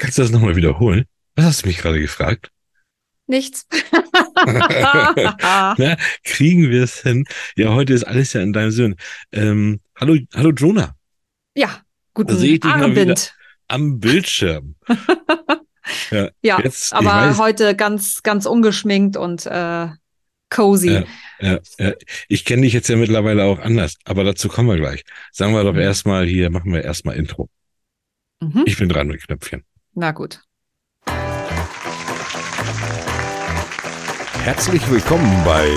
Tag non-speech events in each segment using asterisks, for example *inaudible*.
Kannst du das nochmal wiederholen? Was hast du mich gerade gefragt? Nichts. *laughs* Na, kriegen wir es hin? Ja, heute ist alles ja in deinem Sinn. Ähm, hallo, hallo Jonah. Ja, guten Abend. am Bildschirm. *laughs* ja, Ja, jetzt, aber weiß- heute ganz, ganz ungeschminkt und äh, cozy. Ja. Ja, ja. Ich kenne dich jetzt ja mittlerweile auch anders, aber dazu kommen wir gleich. Sagen wir doch Mhm. erstmal hier, machen wir erstmal Intro. Mhm. Ich bin dran mit Knöpfchen. Na gut. Herzlich willkommen bei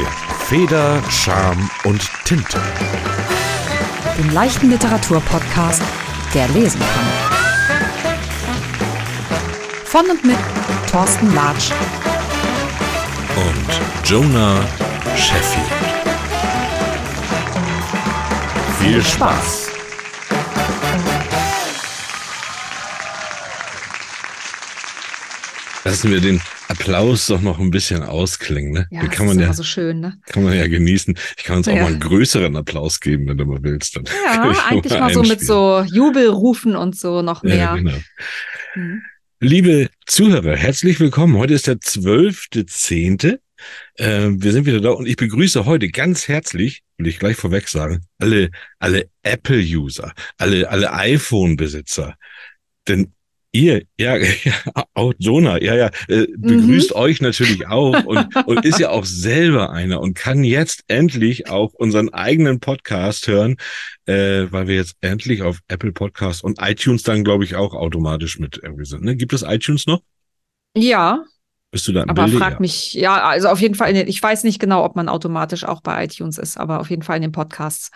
Feder, Charme und Tinte. dem leichten Literaturpodcast, der lesen kann. Von und mit Thorsten Latsch. Und Jonah Sheffield. Viel Spaß. Lassen wir den Applaus doch noch ein bisschen ausklingen, ne? Ja, Den das kann ist man ja, immer so schön, ne? kann man ja genießen. Ich kann uns auch Ja. mal einen größeren Applaus geben, wenn du mal willst. Dann Ja, *laughs* ich eigentlich mal so mit so Jubelrufen und so noch mehr. Ja, genau. Mhm. Liebe Zuhörer, herzlich willkommen. Heute ist der 12.10. Äh, wir sind wieder da und ich begrüße heute ganz herzlich, will ich gleich vorweg sagen, alle, alle Apple-User, alle, alle iPhone-Besitzer. Denn ihr, ja, *laughs* ja, auch Jonah, ja, ja, äh, begrüßt euch natürlich auch und, und ist ja auch selber einer und kann jetzt endlich auch unseren eigenen Podcast hören, äh, weil wir jetzt endlich auf Apple Podcast und iTunes dann, glaube ich, auch automatisch mit irgendwie sind. Ne? Gibt es iTunes noch? Ja, Bist du da im aber Bilde? frag Ja. mich, ja, also auf jeden Fall, in den, ich weiß nicht genau, ob man automatisch auch bei iTunes ist, aber auf jeden Fall in den Podcasts.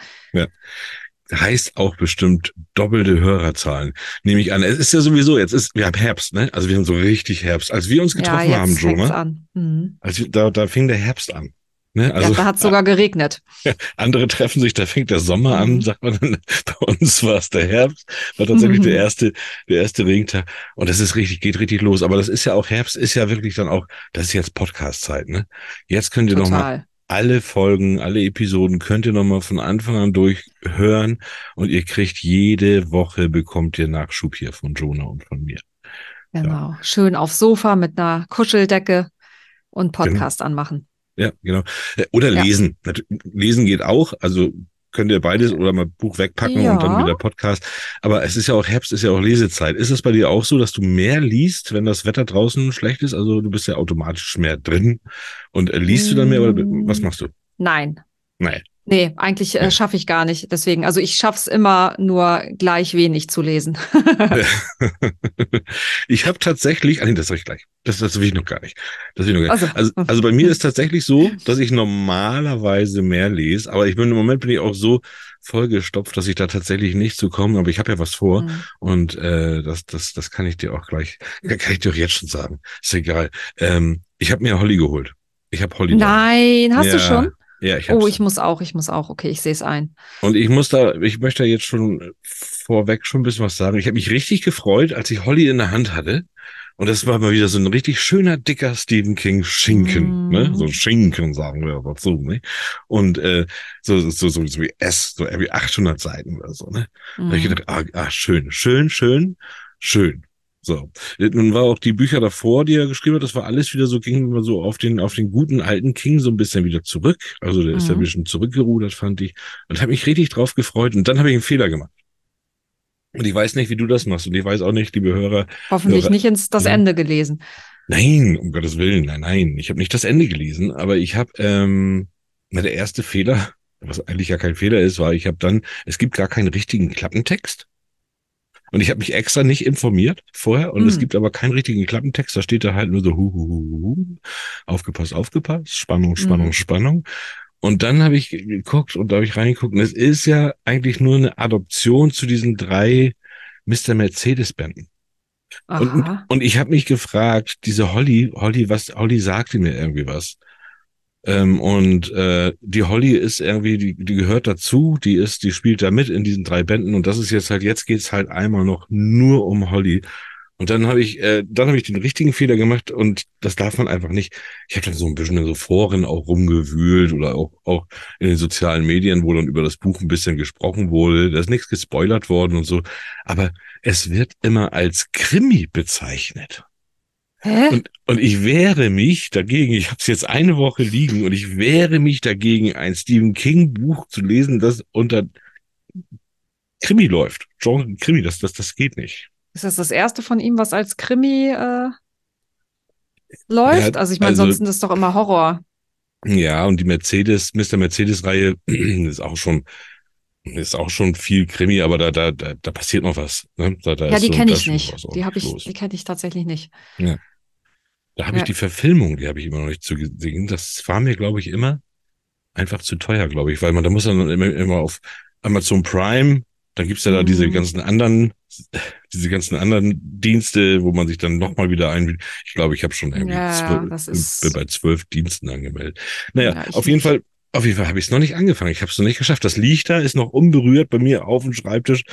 Heißt auch bestimmt doppelte Hörerzahlen. Nehme ich an. Es ist ja sowieso, jetzt ist, wir haben Herbst, ne? Also wir haben so richtig Herbst. Als wir uns Ja, getroffen jetzt haben, Jonah, an. Mhm. als wir, da, da fing der Herbst an. Ne? Also ja, da hat sogar geregnet. *laughs* andere treffen sich, da fängt der Sommer an, Mhm. sagt man dann. *laughs* Bei uns war es der Herbst, war tatsächlich Mhm. der erste, der erste Regentag. Und das ist richtig, geht richtig los. Aber das ist ja auch Herbst, ist ja wirklich dann auch, das ist jetzt Podcast-Zeit, ne? Jetzt könnt ihr noch mal Total. Alle Folgen, alle Episoden könnt ihr nochmal von Anfang an durchhören und ihr kriegt jede Woche bekommt ihr Nachschub hier von Jonah und von mir. Genau. Schön aufs Sofa mit einer Kuscheldecke und Podcast anmachen. Ja, genau. Äh, Oder Ja. lesen. Nat- Lesen geht auch, also könnt ihr beides oder mal Buch wegpacken und dann Ja. wieder Podcast. Aber es ist ja auch Herbst, ist ja auch Lesezeit. Ist es bei dir auch so, dass du mehr liest, wenn das Wetter draußen schlecht ist? Also du bist ja automatisch mehr drin und äh, liest du dann mehr oder Mm. was machst du? Nein. Nein. Nee, eigentlich äh, schaffe ich gar nicht. Deswegen, also ich schaff's immer nur gleich wenig zu lesen. *laughs* ich habe tatsächlich, ah nee, das sag ich gleich. Das, das will ich noch gar nicht. Das will ich noch gar nicht. Also. Also, also bei mir ist tatsächlich so, dass ich normalerweise mehr lese, aber ich bin im Moment bin ich auch so vollgestopft, dass ich da tatsächlich nicht zu komme. Aber ich habe ja was vor Mhm. und äh, das, das, das kann ich dir auch gleich, *laughs* kann ich dir auch jetzt schon sagen. Ist egal. Ähm, ich habe mir Holly geholt. Ich habe Holly. Nein, hast du Ja, schon? Ja, ich hab's. Oh, ich muss auch, ich muss auch. Okay, ich sehe es ein. Und ich muss da, ich möchte da jetzt schon vorweg schon ein bisschen was sagen. Ich habe mich richtig gefreut, als ich Holly in der Hand hatte. Und das war mal wieder so ein richtig schöner, dicker Stephen King Schinken, Mm. ne? So Schinken, sagen wir dazu, ne? Und äh, so, so, so, so wie S, so irgendwie 800 Seiten oder so, ne? Da hab ich gedacht, ah, ah, schön, schön, schön, schön. So. Nun war auch die Bücher davor, die er geschrieben hat, das war alles wieder so, ging immer so auf den, auf den guten alten King so ein bisschen wieder zurück. Also der ist ja ein Mhm. bisschen zurückgerudert, fand ich. Und habe mich richtig drauf gefreut. Und dann habe ich einen Fehler gemacht. Und ich weiß nicht, wie du das machst. Und ich weiß auch nicht, liebe Hörer. Hoffentlich Hörer- nicht ins das Ja. Ende gelesen. Nein, um Gottes Willen, nein, nein. Ich habe nicht das Ende gelesen, aber ich habe, ähm, na, der erste Fehler, was eigentlich ja kein Fehler ist, war, ich habe dann, es gibt gar keinen richtigen Klappentext. Und ich habe mich extra nicht informiert vorher und es Hm. gibt aber keinen richtigen Klappentext, da steht da halt nur so hu, hu, hu, hu. aufgepasst, aufgepasst, Spannung, Spannung, Hm. Spannung. Und dann habe ich geguckt und da habe ich reingeguckt und es ist ja eigentlich nur eine Adoption zu diesen drei Mr. Mercedes-Bänden. Und, und ich habe mich gefragt, diese Holly, Holly, was, Holly sagte mir irgendwie was. Ähm, und äh, die Holly ist irgendwie, die, die gehört dazu, die ist, die spielt da mit in diesen drei Bänden und das ist jetzt halt, jetzt geht's halt einmal noch nur um Holly. Und dann habe ich, äh, dann habe ich den richtigen Fehler gemacht und das darf man einfach nicht. Ich habe dann so ein bisschen in so Foren auch rumgewühlt oder auch, auch in den sozialen Medien, wo dann über das Buch ein bisschen gesprochen wurde. Da ist nichts gespoilert worden und so. Aber es wird immer als Krimi bezeichnet. Hä? Und, und ich wehre mich dagegen, ich habe es jetzt eine Woche liegen und ich wehre mich dagegen, ein Stephen King Buch zu lesen, das unter Krimi läuft. Genre Krimi, das, das, das geht nicht. Ist das das erste von ihm, was als Krimi äh, läuft? Ja, also ich meine, also- sonst ist das doch immer Horror. Ja, und die Mercedes, Mr. Mercedes-Reihe *clears throat* ist auch schon, ist auch schon viel Krimi, aber da, da, da, da passiert noch was. Ne? Da, da Ja, die so- kenne ich nicht. Die habe ich, die kenne ich tatsächlich nicht. Da habe ich Ja. die Verfilmung, die habe ich immer noch nicht zu gesehen. Das war mir, glaube ich, immer einfach zu teuer, glaube ich, weil man, da muss man dann immer, immer auf Amazon Prime, dann gibt's ja da diese Mhm. ganzen anderen, diese ganzen anderen Dienste, wo man sich dann nochmal wieder ein. Ich glaube, ich habe schon irgendwie Ja, zwölf, bei zwölf Diensten angemeldet. Naja, Ja, ich auf jeden nicht. Fall, auf jeden Fall habe ich es noch nicht angefangen. Ich habe es noch nicht geschafft. Das liegt da, ist noch unberührt bei mir auf dem Schreibtisch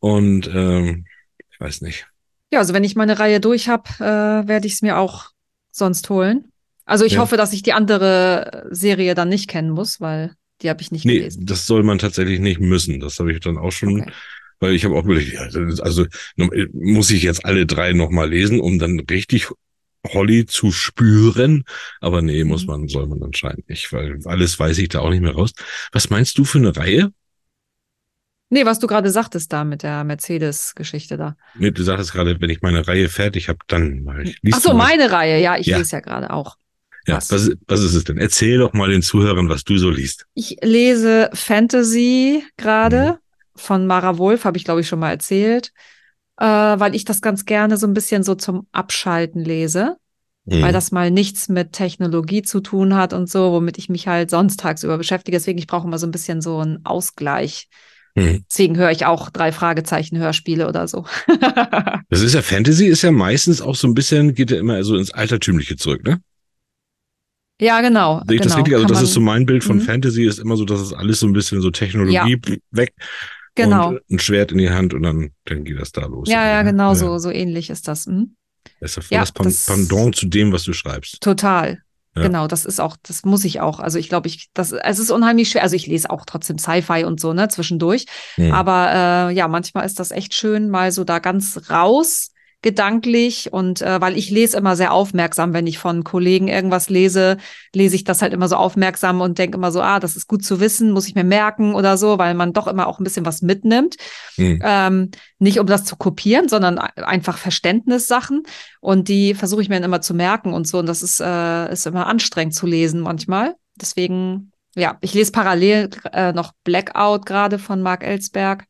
und ähm, ich weiß nicht. Ja, also wenn ich meine Reihe durch habe, äh, werde ich es mir auch sonst holen. Also ich Ja. hoffe, dass ich die andere Serie dann nicht kennen muss, weil die habe ich nicht Nee, gelesen. das soll man tatsächlich nicht müssen. Das habe ich dann auch schon, Okay. weil ich habe auch überlegt, das ist- also muss ich jetzt alle drei nochmal lesen, um dann richtig Holly zu spüren. Aber nee, muss Mhm. man, soll man anscheinend nicht, weil alles weiß ich da auch nicht mehr raus. Was meinst du für eine Reihe? Nee, was du gerade sagtest da mit der Mercedes-Geschichte da. Nee, du sagtest gerade, wenn ich meine Reihe fertig habe, dann mal. Liest Ach so, meine Reihe. Ja, ich Ja. lese ja gerade auch. Ja, was? was, was ist es denn? Erzähl doch mal den Zuhörern, was du so liest. Ich lese Fantasy Mhm. gerade von Mara Wolf, habe ich glaube ich schon mal erzählt, äh, weil ich das ganz gerne so ein bisschen so zum Abschalten lese, Mhm. weil das mal nichts mit Technologie zu tun hat und so, womit ich mich halt sonst tagsüber beschäftige. Deswegen, ich brauche immer so ein bisschen so einen Ausgleich. Mhm. Deswegen höre ich auch drei Fragezeichen Hörspiele oder so. *laughs* Das ist ja Fantasy, ist ja meistens auch so ein bisschen, geht ja immer so ins Altertümliche zurück, ne? ja, genau. Sehe ich das genau. richtig? Also Kann das ist so mein Bild von Mhm. Fantasy, ist immer so, dass es alles so ein bisschen so Technologie weg Genau. und ein Schwert in die Hand und dann, dann geht das da los. Ja, ja, genau so, so ähnlich ist das. Mhm. Das ist ja voll Ja, das, Pan das- Pendant zu dem, was du schreibst. Total. Ja. Genau, das ist auch, das muss ich auch. Also ich glaube, ich, das, es ist unheimlich schwer. Also ich lese auch trotzdem Sci-Fi und so, ne, zwischendurch. Hm. Aber äh, ja, manchmal ist das echt schön, mal so da ganz raus gedanklich und äh, weil ich lese immer sehr aufmerksam, wenn ich von Kollegen irgendwas lese, lese ich das halt immer so aufmerksam und denke immer so, ah, das ist gut zu wissen, muss ich mir merken oder so, weil man doch immer auch ein bisschen was mitnimmt. Hm. Ähm, nicht um das zu kopieren, sondern ein- einfach Verständnissachen. Und die versuche ich mir dann immer zu merken und so. Und das ist, äh, ist immer anstrengend zu lesen manchmal. Deswegen, ja, ich lese parallel äh, noch Blackout gerade von Mark Ellsberg.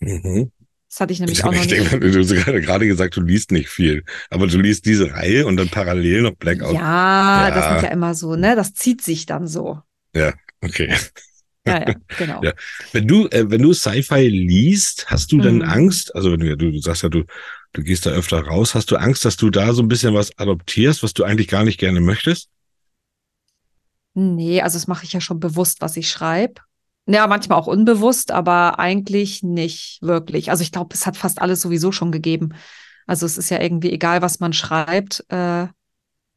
Mhm. Das hatte ich nämlich Ich, auch noch ich nicht. denke, du hast gerade gesagt, du liest nicht viel, aber du liest diese Reihe und dann parallel noch Blackout. Ja, das Ja. sind ja immer so, ne? Das zieht sich dann so. Okay. Ja, ja, genau. *laughs* Ja. Wenn du, äh, wenn du Sci-Fi liest, hast du denn Mhm. Angst? Also wenn du, du, du sagst ja, du, du gehst da öfter raus, hast du Angst, dass du da so ein bisschen was adoptierst, was du eigentlich gar nicht gerne möchtest? Nee, also das mache ich ja schon bewusst, was ich schreibe. Ja, manchmal auch unbewusst, aber eigentlich nicht wirklich. Also ich glaube, es hat fast alles sowieso schon gegeben. Also es ist ja irgendwie egal, was man schreibt, äh,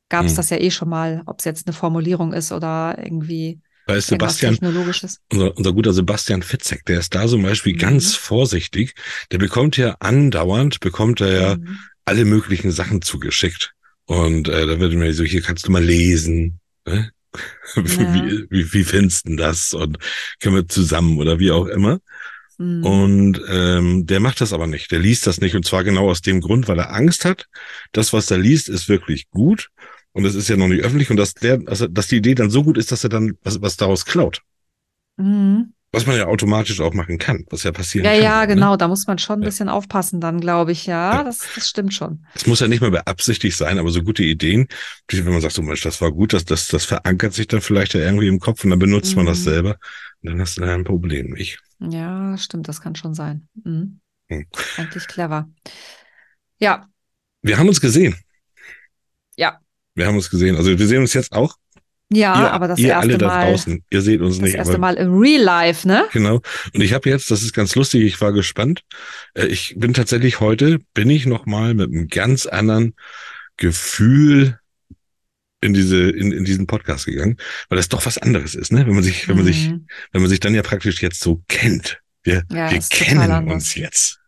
gab es Hm. das ja eh schon mal, ob es jetzt eine Formulierung ist oder irgendwie Da ist Sebastian, unser, unser guter Sebastian Fitzek, der ist da zum Beispiel Mhm. ganz vorsichtig. Der bekommt ja andauernd, bekommt er ja Mhm. alle möglichen Sachen zugeschickt. Und äh, da wird mir so, hier kannst du mal lesen. Ne? *laughs* Wie, wie, wie findest du denn das? Und können wir zusammen oder wie auch immer. Mhm. Und ähm, der macht das aber nicht. Der liest das nicht. Und zwar genau aus dem Grund, weil er Angst hat. Das, was er liest, ist wirklich gut. Und es ist ja noch nicht öffentlich. Und dass, der, er- dass die Idee dann so gut ist, dass er dann was, was daraus klaut. Mhm. Was man ja automatisch auch machen kann, was ja passieren Ja, kann. ja, Ne? genau. Da muss man schon ein Ja. bisschen aufpassen dann, glaube ich. Ja, Ja. das, das stimmt schon. Es muss ja nicht mal beabsichtigt sein, aber so gute Ideen, wenn man sagt, so Mensch, das war gut, das, das, das verankert sich dann vielleicht ja irgendwie im Kopf und dann benutzt man das Mhm. selber. Und dann hast du da ein Problem, nicht? Ja, stimmt, das kann schon sein. Mhm. Hm. Eigentlich clever. Ja, Wir haben uns gesehen. ja. Wir haben uns gesehen. Also wir sehen uns jetzt auch. Ja, ihr, aber das ihr erste alle da Mal, draußen, ihr seht uns das nicht. erste aber, Mal im Real Life, ne? Genau. Und ich habe jetzt, das ist ganz lustig, ich war gespannt. Äh, Ich bin tatsächlich heute, bin ich nochmal mit einem ganz anderen Gefühl in diese, in, in diesen Podcast gegangen, weil das doch was anderes ist, ne? Wenn man sich, wenn man sich, Mhm. wenn man sich dann ja praktisch jetzt so kennt. Wir, Ja, wir kennen uns jetzt.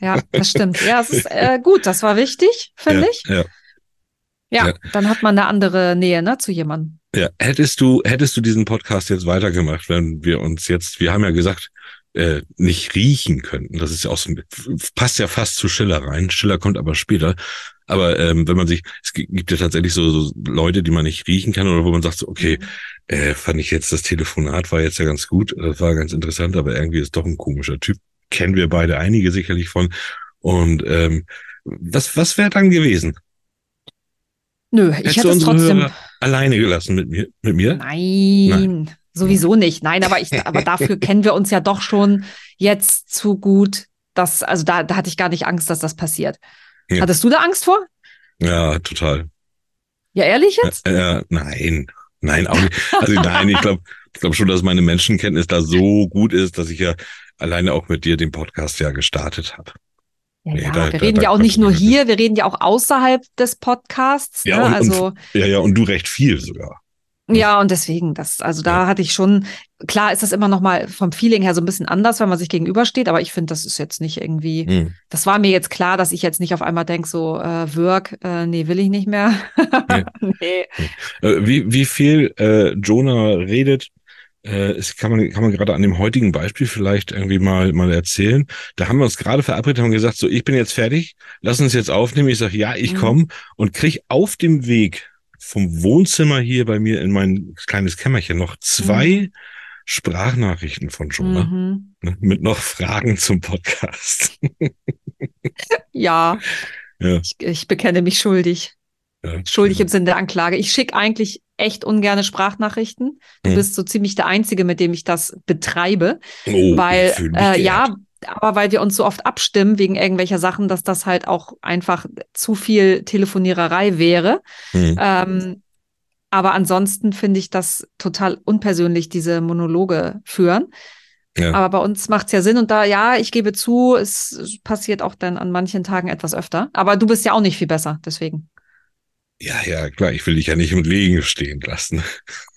Ja, das stimmt. Ja, es ist *laughs* äh, gut, das war wichtig, finde ja, ich. Ja. Ja, ja. dann hat man eine andere Nähe, ne, zu jemandem. Ja, hättest du, hättest du diesen Podcast jetzt weitergemacht, wenn wir uns jetzt, wir haben ja gesagt, äh, nicht riechen könnten. Das ist ja auch so, passt ja fast zu Schiller rein. Schiller kommt aber später. Aber ähm, wenn man sich, es gi- gibt ja tatsächlich so, so Leute, die man nicht riechen kann oder wo man sagt so, okay, äh, fand ich jetzt das Telefonat war jetzt ja ganz gut, das war ganz interessant, aber irgendwie ist doch ein komischer Typ. Kennen wir beide einige sicherlich von. Und ähm, was, was wäre dann gewesen? Nö, ich Hättest hätte du es trotzdem. Hörer alleine gelassen mit mir? Mit mir? Nein, sowieso nicht. Nein, aber ich, aber dafür *laughs* kennen wir uns ja doch schon jetzt zu gut. Dass, also da, da hatte ich gar nicht Angst, dass das passiert. Ja. Hattest du da Angst vor? Ja, total. Ja, ehrlich jetzt? Äh, nein, nein, auch nicht. Also nein, ich glaube ich glaub schon, dass meine Menschenkenntnis da so gut ist, dass ich ja alleine auch mit dir den Podcast ja gestartet habe. Ja, Nee, ja, da- wir da- reden da ja auch nicht nur hier, wir reden ja auch außerhalb des Podcasts. Ja, ne? und- und- also Ja, ja, und du recht viel sogar. ja, und deswegen, das, also da hatte ich schon, klar ist das immer noch mal vom Feeling her so ein bisschen anders, wenn man sich gegenübersteht, aber ich finde, das ist jetzt nicht irgendwie, Hm. das war mir jetzt klar, dass ich jetzt nicht auf einmal denke, so, äh, Work, äh, nee, will ich nicht mehr. nee. *laughs* Äh, wie, wie viel äh, Jonah redet, äh, ist, kann man, kann man gerade an dem heutigen Beispiel vielleicht irgendwie mal, mal erzählen. Da haben wir uns gerade verabredet, haben gesagt, so, ich bin jetzt fertig, lass uns jetzt aufnehmen. Ich sage, ja, ich Mhm. komme und krieg auf dem Weg vom Wohnzimmer hier bei mir in mein kleines Kämmerchen noch zwei Sprachnachrichten von Jonah Mhm. ne, mit noch Fragen zum Podcast. Ja, *laughs* Ja. ich, ich bekenne mich schuldig. Ja. Schuldig im Sinne der Anklage. Ich schicke eigentlich echt ungerne Sprachnachrichten. Du Mhm. bist so ziemlich der Einzige, mit dem ich das betreibe. Oh, weil, äh, ja, aber weil wir uns so oft abstimmen wegen irgendwelcher Sachen, dass das halt auch einfach zu viel Telefoniererei wäre. Hm. Ähm, aber ansonsten finde ich das total unpersönlich, diese Monologe führen. Ja. Aber bei uns macht's ja Sinn und da, ja, ich gebe zu, es passiert auch dann an manchen Tagen etwas öfter. Aber du bist ja auch nicht viel besser, deswegen. Ja, ja, klar, ich will dich ja nicht im Regen stehen lassen.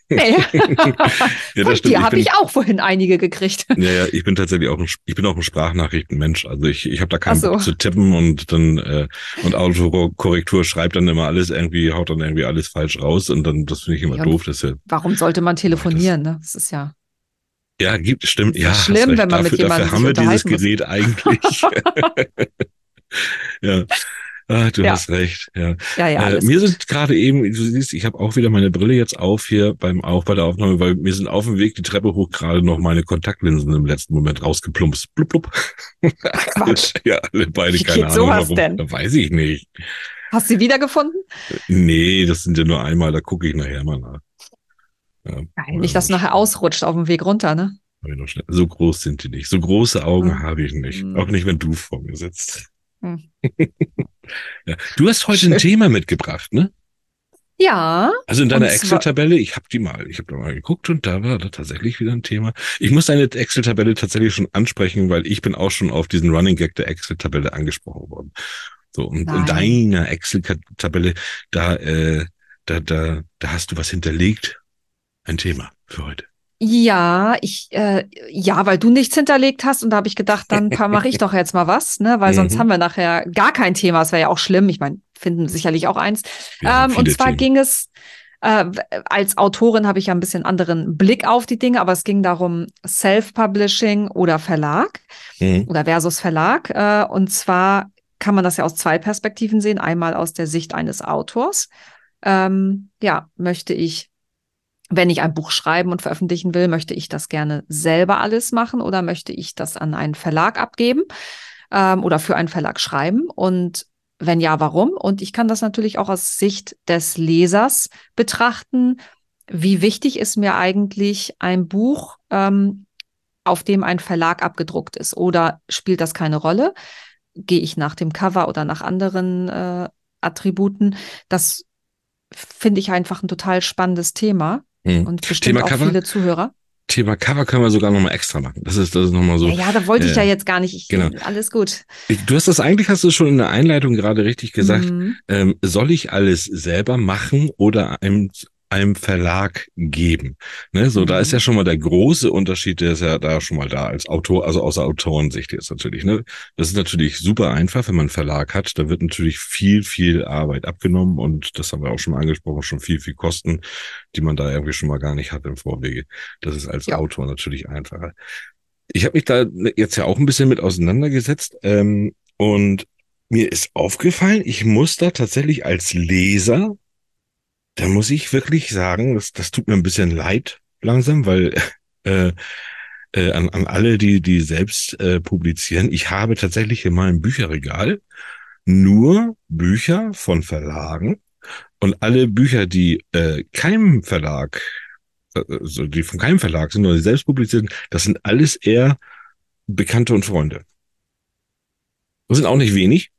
Nee. *laughs* Ja, *laughs* Von das Ich habe ich auch vorhin einige gekriegt. ja, ja, ich bin tatsächlich auch ein, ich bin auch ein Sprachnachrichtenmensch. Also ich, ich habe da keinen so. Bock zu tippen und dann äh, und Autokorrektur schreibt dann immer alles irgendwie, haut dann irgendwie alles falsch raus und dann das finde ich immer Ja, doof. Das ist ja, Warum sollte man telefonieren? Ne? Das ist ja. ja, gibt stimmt. Ja, schlimm, wenn man mit dafür, jemandem dafür haben wir dieses unterhalten muss. Gerät eigentlich. *laughs* ja. Ah, du Ja. hast recht. Ja. Ja, ja, äh, mir gut. sind gerade eben, du siehst, ich habe auch wieder meine Brille jetzt auf hier beim auch bei der Aufnahme, weil mir sind auf dem Weg die Treppe hoch gerade noch meine Kontaktlinsen im letzten Moment rausgeplumpst. Blub, blub. *laughs* Quatsch. ja, alle beide Wie keine geht Ahnung sowas warum. denn? Da weiß ich nicht. Hast du sie wiedergefunden? Nee, das sind ja nur einmal, da gucke ich nachher mal nach. Ja, Nein, nicht, dass du nachher ausrutscht auf dem Weg runter, ne? So groß sind die nicht. So große Augen Hm. habe ich nicht. Auch nicht, wenn du vor mir sitzt. Hm. *laughs* ja. Du hast heute ein Schön. Thema mitgebracht, ne? Ja. Also in deiner Excel-Tabelle, ich habe die mal, ich habe da mal geguckt und da war da tatsächlich wieder ein Thema. Ich muss deine Excel-Tabelle tatsächlich schon ansprechen, weil ich bin auch schon auf diesen Running Gag der Excel-Tabelle angesprochen worden. So und in Nein. deiner Excel-Tabelle, da, äh, da, da, da hast du was hinterlegt, ein Thema für heute. Ja, ich, äh, ja, weil du nichts hinterlegt hast und da habe ich gedacht, dann mache ich *laughs* doch jetzt mal was, ne? Weil sonst Mhm. haben wir nachher gar kein Thema. Das wäre ja auch schlimm. Ich meine, finden sicherlich auch eins. Ähm, und zwar Themen. ging es, äh, als Autorin habe ich ja ein bisschen anderen Blick auf die Dinge, aber es ging darum, Self-Publishing oder Verlag Mhm. oder versus Verlag. Äh, und zwar kann man das ja aus zwei Perspektiven sehen. Einmal aus der Sicht eines Autors. Ähm, ja, möchte ich, wenn ich ein Buch schreiben und veröffentlichen will, möchte ich das gerne selber alles machen oder möchte ich das an einen Verlag abgeben ähm, oder für einen Verlag schreiben? Und wenn ja, warum? Und ich kann das natürlich auch aus Sicht des Lesers betrachten. Wie wichtig ist mir eigentlich ein Buch, ähm, auf dem ein Verlag abgedruckt ist? Oder spielt das keine Rolle? Gehe ich nach dem Cover oder nach anderen äh, Attributen? Das finde ich einfach ein total spannendes Thema Hm. und bestimmt Thema auch Cover? viele Zuhörer. Thema Cover können wir sogar nochmal extra machen. Das ist, das ist nochmal so. ja, ja, da wollte ich äh, ja jetzt gar nicht. Ich, genau. Alles gut. Du hast das eigentlich, hast du schon in der Einleitung gerade richtig gesagt. Mhm. Ähm, soll ich alles selber machen oder einem, einem Verlag geben? Ne, so, da Mhm. ist ja schon mal der große Unterschied, der ist ja da schon mal da als Autor, also außer Autorensicht jetzt natürlich. Ne? Das ist natürlich super einfach, wenn man einen Verlag hat. Da wird natürlich viel, viel Arbeit abgenommen und das haben wir auch schon mal angesprochen, schon viel, viel Kosten, die man da irgendwie schon mal gar nicht hat im Vorwege. Das ist als Ja. Autor natürlich einfacher. Ich habe mich da jetzt ja auch ein bisschen mit auseinandergesetzt ähm, und mir ist aufgefallen, ich muss da tatsächlich als Leser, da muss ich wirklich sagen, das, das tut mir ein bisschen leid langsam, weil *laughs* äh, äh, an, an alle, die die selbst äh, publizieren, ich habe tatsächlich in meinem Bücherregal nur Bücher von Verlagen und alle Bücher, die äh, keinem Verlag, also die von keinem Verlag sind, oder die selbst publiziert sind, das sind alles eher Bekannte und Freunde. Das sind auch nicht wenig,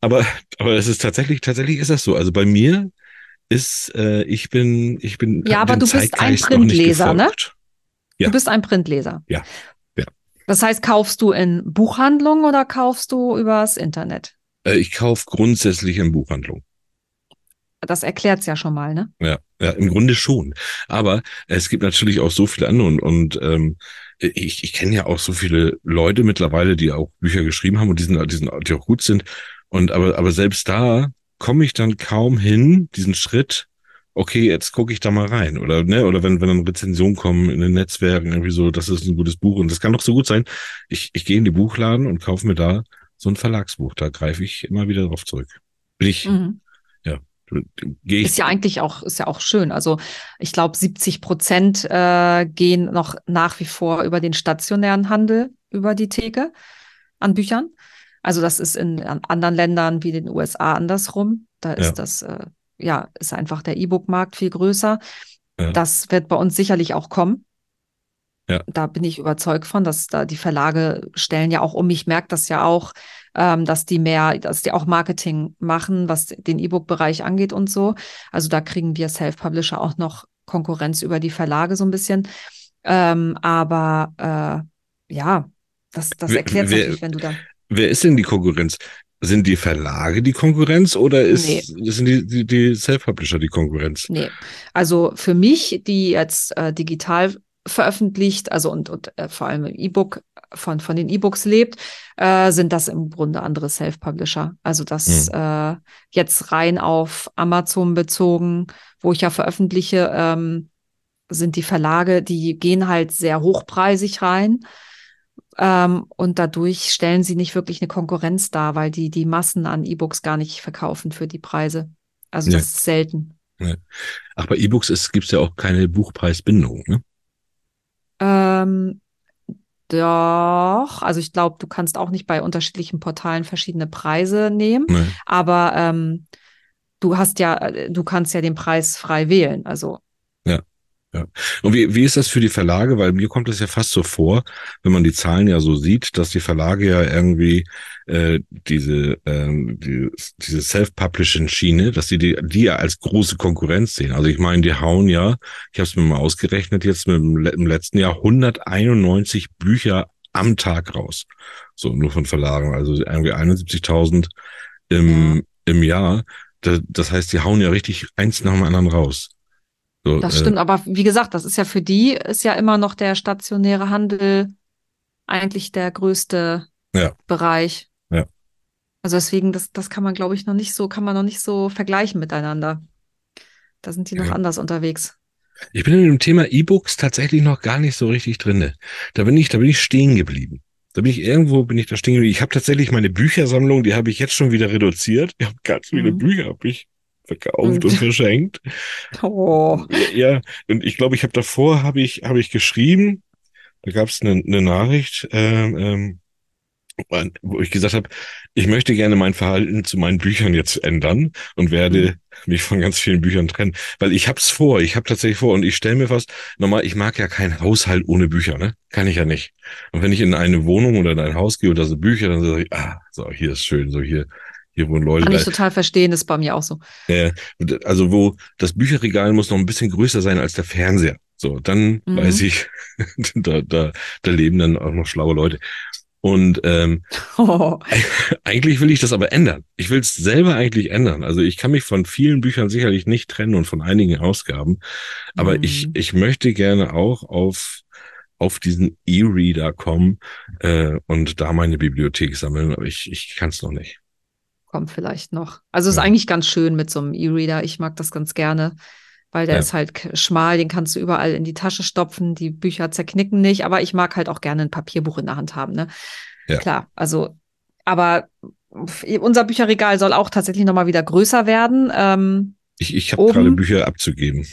aber aber es ist tatsächlich tatsächlich ist das so. Also bei mir ist äh, ich bin ich bin Ja, aber du bist ein Printleser, ne? Ja. Du bist ein Printleser. Ja. Ja. Das heißt, kaufst du in Buchhandlungen oder kaufst du übers Internet? Äh, ich kaufe grundsätzlich in Buchhandlung. Das erklärt's ja schon mal, ne? Ja, ja, im Grunde schon. Aber es gibt natürlich auch so viele andere und, und ähm, ich, ich kenne ja auch so viele Leute mittlerweile, die auch Bücher geschrieben haben und die sind, die sind, die auch gut sind. Und aber, aber selbst da komme ich dann kaum hin, diesen Schritt, okay, jetzt gucke ich da mal rein. Oder, ne, oder wenn, wenn dann Rezensionen kommen in den Netzwerken, irgendwie so, das ist ein gutes Buch. Und das kann doch so gut sein. Ich, ich gehe in die Buchladen und kaufe mir da so ein Verlagsbuch. Da greife ich immer wieder drauf zurück. Bin ich, Mhm. gehe ich Ist ja eigentlich auch, ist ja auch schön. Also ich glaube, 70 Prozent äh, gehen noch nach wie vor über den stationären Handel, über die Theke an Büchern. Also das ist in an anderen Ländern wie den USA andersrum. Da ist Ja. das, äh, ja, ist einfach der E-Book-Markt viel größer. Ja. Das wird bei uns sicherlich auch kommen. Ja. Da bin ich überzeugt von, dass da die Verlage stellen ja auch um. Ich merke das ja auch, ähm, dass die mehr, dass die auch Marketing machen, was den E-Book-Bereich angeht und so. Also da kriegen wir Self-Publisher auch noch Konkurrenz über die Verlage so ein bisschen. Ähm, aber äh, ja, das, das erklärt natürlich, wenn du da. Wer ist denn die Konkurrenz? Sind die Verlage die Konkurrenz oder ist, Nee. sind die, die, die Self-Publisher die Konkurrenz? Nee. Also für mich, die jetzt äh, digital veröffentlicht, also und, und äh, vor allem im E-Book von, von den E-Books lebt, äh, sind das im Grunde andere Self-Publisher. Also das äh, jetzt rein auf Amazon bezogen, wo ich ja veröffentliche, ähm, sind die Verlage, die gehen halt sehr hochpreisig rein. Ähm, und dadurch stellen sie nicht wirklich eine Konkurrenz dar, weil die die Massen an E-Books gar nicht verkaufen für die Preise. Also Ja. das ist selten. Ach, bei E-Books gibt es ja auch keine Buchpreisbindung, ne? Ähm, doch, also ich glaube, du kannst auch nicht bei unterschiedlichen Portalen verschiedene Preise nehmen, Nee. aber ähm, du hast ja, äh, du kannst ja den Preis frei wählen. Also Und wie, wie ist das für die Verlage? Weil mir kommt es ja fast so vor, wenn man die Zahlen ja so sieht, dass die Verlage ja irgendwie äh, diese ähm, die, diese Self-Publishing-Schiene, dass die, die die ja als große Konkurrenz sehen. Also ich meine, die hauen ja, ich habe es mir mal ausgerechnet, jetzt mit dem, im letzten Jahr 191 Bücher am Tag raus. So nur von Verlagen, also irgendwie 71.000 im, im Jahr. Das, das heißt, die hauen ja richtig eins nach dem anderen raus. So, das äh, stimmt, aber wie gesagt, das ist ja für die, ist ja immer noch der stationäre Handel eigentlich der größte Ja. Bereich. Ja. Also deswegen, das, das kann man, glaube ich, noch nicht so, kann man noch nicht so vergleichen miteinander. Da sind die noch Ja. anders unterwegs. Ich bin in dem Thema E-Books tatsächlich noch gar nicht so richtig drinne. Da bin ich, da bin ich stehen geblieben. Da bin ich irgendwo, bin ich da stehen geblieben. Ich habe tatsächlich meine Büchersammlung, die habe ich jetzt schon wieder reduziert. Ich habe ganz viele Mhm. Bücher habe ich verkauft Und- *laughs* verschenkt. Oh. Ja, und ich glaube, ich habe davor habe ich habe ich geschrieben. Da gab es eine, eine Nachricht, ähm, ähm, wo ich gesagt habe, ich möchte gerne mein Verhalten zu meinen Büchern jetzt ändern und werde mich von ganz vielen Büchern trennen, weil ich hab's vor, ich habe tatsächlich vor und ich stelle mir fast, normal, ich mag ja keinen Haushalt ohne Bücher, ne? Kann ich ja nicht. Und wenn ich in eine Wohnung oder in ein Haus gehe und da sind Bücher, dann sage ich, ah, so, hier ist schön, so hier, Hier wohnen Leute. Kann ich total verstehen, ist bei mir auch so. äh, also wo das Bücherregal muss noch ein bisschen größer sein als der Fernseher. So, dann Mhm. weiß ich, *laughs* da, da, da leben dann auch noch schlaue Leute. Und ähm, Oh. *laughs* eigentlich will ich das aber ändern. Ich will es selber eigentlich ändern. Also ich kann mich von vielen Büchern sicherlich nicht trennen und von einigen Ausgaben. Aber ich, Mhm. ich möchte gerne auch auf, auf diesen E-Reader kommen äh, und da meine Bibliothek sammeln. Aber ich, ich kann es noch nicht. Kommt vielleicht noch. Also ist Ja. eigentlich ganz schön mit so einem E-Reader. Ich mag das ganz gerne, weil der Ja. ist halt schmal, den kannst du überall in die Tasche stopfen. Die Bücher zerknicken nicht, aber ich mag halt auch gerne ein Papierbuch in der Hand haben. Ne? Ja. Klar, also, aber unser Bücherregal soll auch tatsächlich nochmal wieder größer werden. Ähm, Ich, ich habe gerade Bücher abzugeben.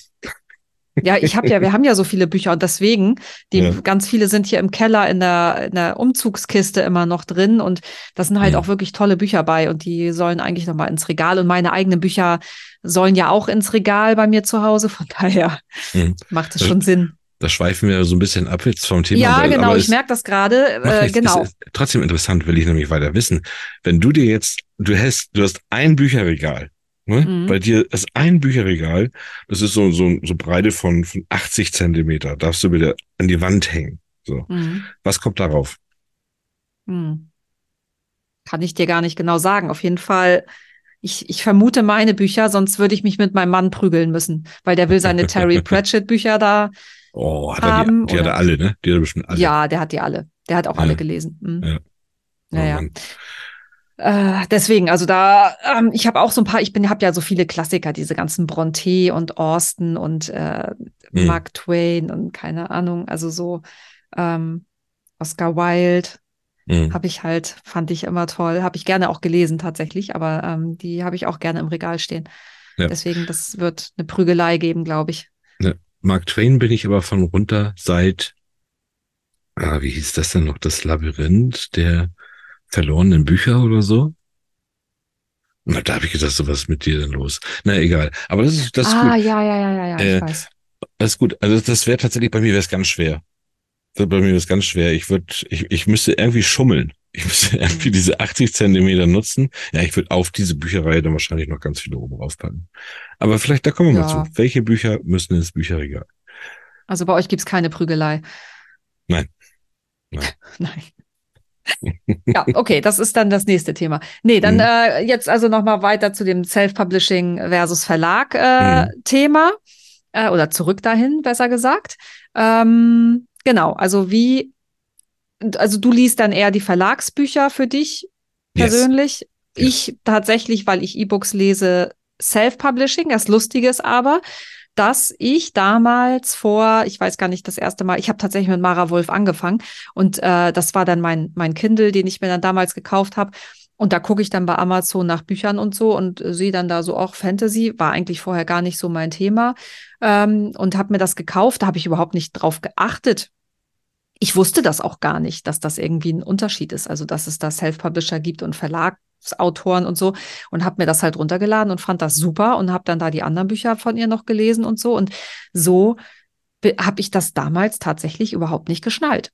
Ja, ich habe ja, wir haben ja so viele Bücher und deswegen, die Ja. ganz viele sind hier im Keller in der, in der Umzugskiste immer noch drin und da sind halt Mhm. auch wirklich tolle Bücher bei und die sollen eigentlich nochmal ins Regal und meine eigenen Bücher sollen ja auch ins Regal bei mir zu Hause, von daher Mhm. macht es Das- schon Sinn. Da schweifen wir so ein bisschen ab jetzt vom Thema. ja, weil- genau, ich merke das gerade, *laughs* äh, genau. Ist trotzdem interessant, will ich nämlich weiter wissen. Wenn du dir jetzt, du hast, du hast ein Bücherregal. Ne? Mhm. Bei dir ist ein Bücherregal, das ist so, so, so Breite von, von 80 Zentimeter, darfst du wieder an die Wand hängen. So. Mhm. Was kommt darauf? Hm. Kann ich dir gar nicht genau sagen. Auf jeden Fall, ich, ich vermute meine Bücher, sonst würde ich mich mit meinem Mann prügeln müssen, weil der will seine Terry *laughs* Pratchett Bücher da. Oh, hat er Haben die, die hat er alle, ne? Die hat er bestimmt alle. Ja, der hat die alle. Der hat auch Ja. alle gelesen. Mhm. Ja. Oh, Naja. Mann. Äh, deswegen, also da, ähm, ich habe auch so ein paar, ich bin, habe ja so viele Klassiker, diese ganzen Bronte und Austen und äh, Mhm. Mark Twain und keine Ahnung, also so ähm, Oscar Wilde Mhm. habe ich halt, fand ich immer toll, habe ich gerne auch gelesen tatsächlich, aber ähm, die habe ich auch gerne im Regal stehen. Ja. Deswegen, das wird eine Prügelei geben, glaube ich. Mark Twain bin ich aber von runter seit, ah, wie hieß das denn noch? Das Labyrinth der verlorenen Bücher oder so? Na, da habe ich gedacht, so was ist mit dir denn los? Na, egal. Aber das ist, das ist ah, gut. ja, ja, ja, ja, ja, Äh, ich weiß. Das ist gut. Also das wäre tatsächlich, bei mir wäre es ganz schwer. Bei mir wäre es ganz schwer. Ich würde, ich, ich müsste irgendwie schummeln. Ich müsste *laughs* irgendwie Mhm. diese 80 Zentimeter nutzen. Ja, ich würde auf diese Bücherreihe dann wahrscheinlich noch ganz viele oben raufpacken. Aber vielleicht, da kommen wir Ja. mal zu. Welche Bücher müssen ins Bücherregal? Also bei euch gibt's keine Prügelei. Nein. Nein. *laughs* Nein. Ja, *laughs* okay, das ist dann das nächste Thema. Nee, dann Mhm. äh, jetzt also nochmal weiter zu dem Self-Publishing versus Verlag äh, Mhm. Thema äh, oder zurück dahin, besser gesagt. Ähm, genau, also wie, also du liest dann eher die Verlagsbücher für dich persönlich. Yes. Ich tatsächlich, weil ich E-Books lese, Self-Publishing. Das Lustige ist aber, dass ich damals vor, ich weiß gar nicht, das erste Mal, ich habe tatsächlich mit Mara Wolf angefangen und äh, das war dann mein, mein Kindle, den ich mir dann damals gekauft habe. Und da gucke ich dann bei Amazon nach Büchern und so und äh, sehe dann da so auch Fantasy, war eigentlich vorher gar nicht so mein Thema ähm, und habe mir das gekauft. Da habe ich überhaupt nicht drauf geachtet. Ich wusste das auch gar nicht, dass das irgendwie ein Unterschied ist, also dass es da Self-Publisher gibt und Verlagsautoren und so und habe mir das halt runtergeladen und fand das super und habe dann da die anderen Bücher von ihr noch gelesen und so und so habe ich das damals tatsächlich überhaupt nicht geschnallt.